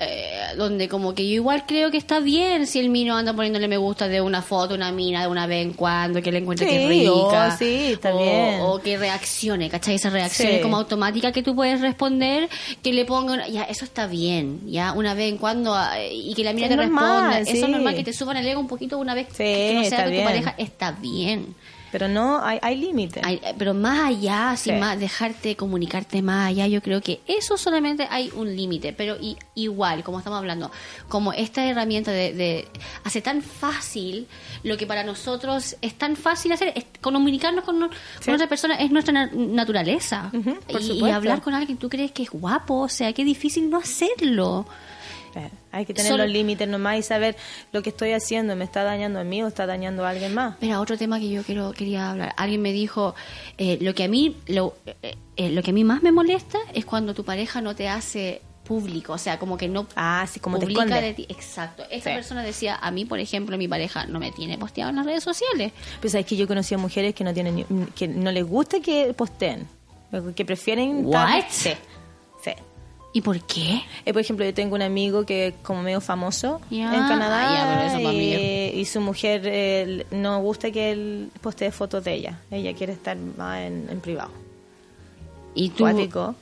eh, donde como que yo igual creo que está bien si el mino anda poniéndole me gusta de una foto, una mina de una vez en cuando, que le encuentre que es Sí, rica. oh, sí, está o, bien. o que reaccione, ¿cachai? Esa reacción Sí. como automática que tú puedes responder, que le pongan, ya, eso está bien, ya, una vez en cuando, ah, y que la mina Es te normal, responda. Eso es normal que te suban el ego un poquito una vez que no sea de tu pareja, está bien. Pero no, hay, hay límites. Eh, pero más allá, sin Sí. más, dejarte comunicarte más allá, yo creo que eso solamente hay un límite, pero i- igual, como estamos hablando, como esta herramienta de, de hace tan fácil lo que para nosotros es tan fácil hacer, es comunicarnos con, Sí. otra persona es nuestra na- naturaleza. Por y, y hablar con alguien que tú crees que es guapo, o sea, qué difícil no hacerlo. Hay que tener Solo- los límites nomás y saber lo que estoy haciendo me está dañando a mí o está dañando a alguien más. Mira, otro tema que yo quiero quería hablar. Alguien me dijo, eh, lo que a mí lo, eh, eh, lo que a mí más me molesta es cuando tu pareja no te hace público, o sea, como que no Ah, sí, como te publica esconde. de ti. Exacto. Esta Sí. persona decía, a mí, por ejemplo, mi pareja no me tiene posteado en las redes sociales. Pues es que yo conocí a mujeres que no tienen que no les gusta que posteen, que prefieren estar- What? Sí. ¿Y por qué? Eh, por ejemplo, yo tengo un amigo que es como medio famoso en Canadá Ah, mí y, y su mujer eh, no gusta que él postee fotos de ella. Ella quiere estar más en, en privado. ¿Y tú? Cuático.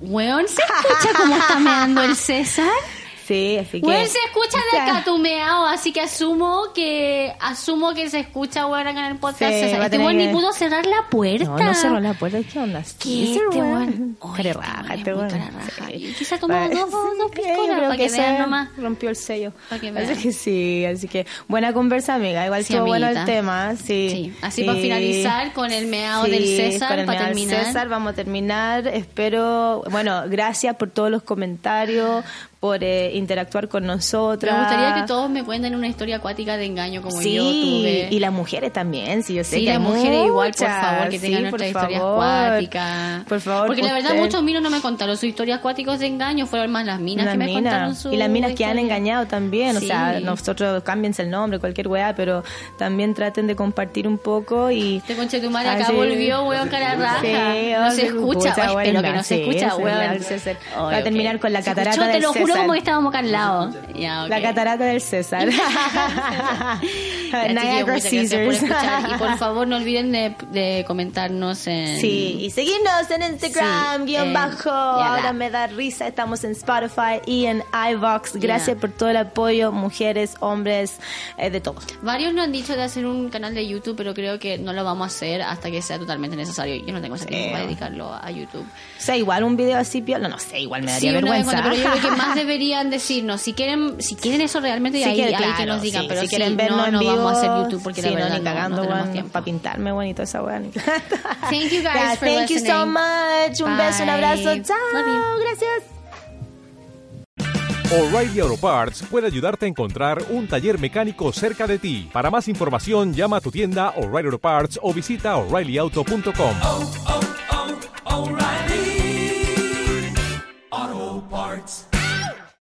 Weón, ¿se escucha cómo está meando el César? <laughs> Sí, así que... Weón, se escucha de O sea, acá tu meao, así que asumo que asumo que se escucha acá en el podcast. Sí, César. va a Este weón ni que- pudo cerrar la puerta. No, no cerró la puerta. ¿Qué onda? ¿Qué Este este weón. Cara este raja, este weón. Sí. Quizá tomó Bueno, dos- dos- dos sí, piscolas para que se vean nomás. Rompió el sello. Para que Así vean. que sí, así que buena conversa, amiga. Igual Sí, estuvo bueno el tema. Sí. Sí, así para finalizar con el meao Sí, del César, con el para terminar. César, vamos a terminar. Espero, bueno, gracias por todos los comentarios, por eh, interactuar con nosotras. Me gustaría que todos me cuenten una historia acuática de engaño como sí, yo tuve. y las mujeres también, sí, yo sé Sí, que las mujeres igual, por favor, que tengan Sí, nuestras historias favor. acuáticas. Por favor, Porque la verdad muchos minos no me contaron sus historias acuáticas de engaño, fueron más las minas Las que me contaron su Y las minas que han engañado también, o sea, nosotros cámbiense el nombre, cualquier weá, pero también traten de compartir un poco y... Este conche tu madre acá volvió, weón, cara raja. No se escucha, espero que no se escucha, weón. Va a terminar con la catarata te del lo juro César. como que estábamos acá al lado. Ya, ok. La catarata del César. <laughs> <laughs> Niagara por Caesars. escuchar. Y por <laughs> favor, no olviden de, de comentarnos en... Sí, y seguirnos en Instagram, Sí, guion eh, bajo. Ahora me da risa. Estamos en Spotify y en iVox. Gracias por todo el apoyo, mujeres, hombres, eh, de todo. Varios nos han dicho de hacer un canal de YouTube, pero creo que no lo vamos a hacer hasta que sea totalmente necesario. Yo no tengo ese Sí. tiempo para dedicarlo a YouTube. O sea, igual un video así. No, no sé, igual me Sí, daría vez vergüenza. pero yo creo que más deberían decirnos si quieren si quieren eso realmente Sí, ahí, que, ahí claro, que nos digan sí, pero si quieren vernos no, en no vivo, vamos a hacer YouTube porque sí, la verdad no, ni no- cagando, no tiempo. para pintarme bonito esa weá. ni- <laughs> Thank you guys Yeah, for thank you so listening. much. Un beso, un Bye. abrazo. Chao. Gracias. O'Reilly Auto Parts puede ayudarte a encontrar un taller mecánico cerca de ti. Para más información, llama a tu tienda O'Reilly Auto Parts o visita oreillyauto.com. O'Reilly Auto Parts.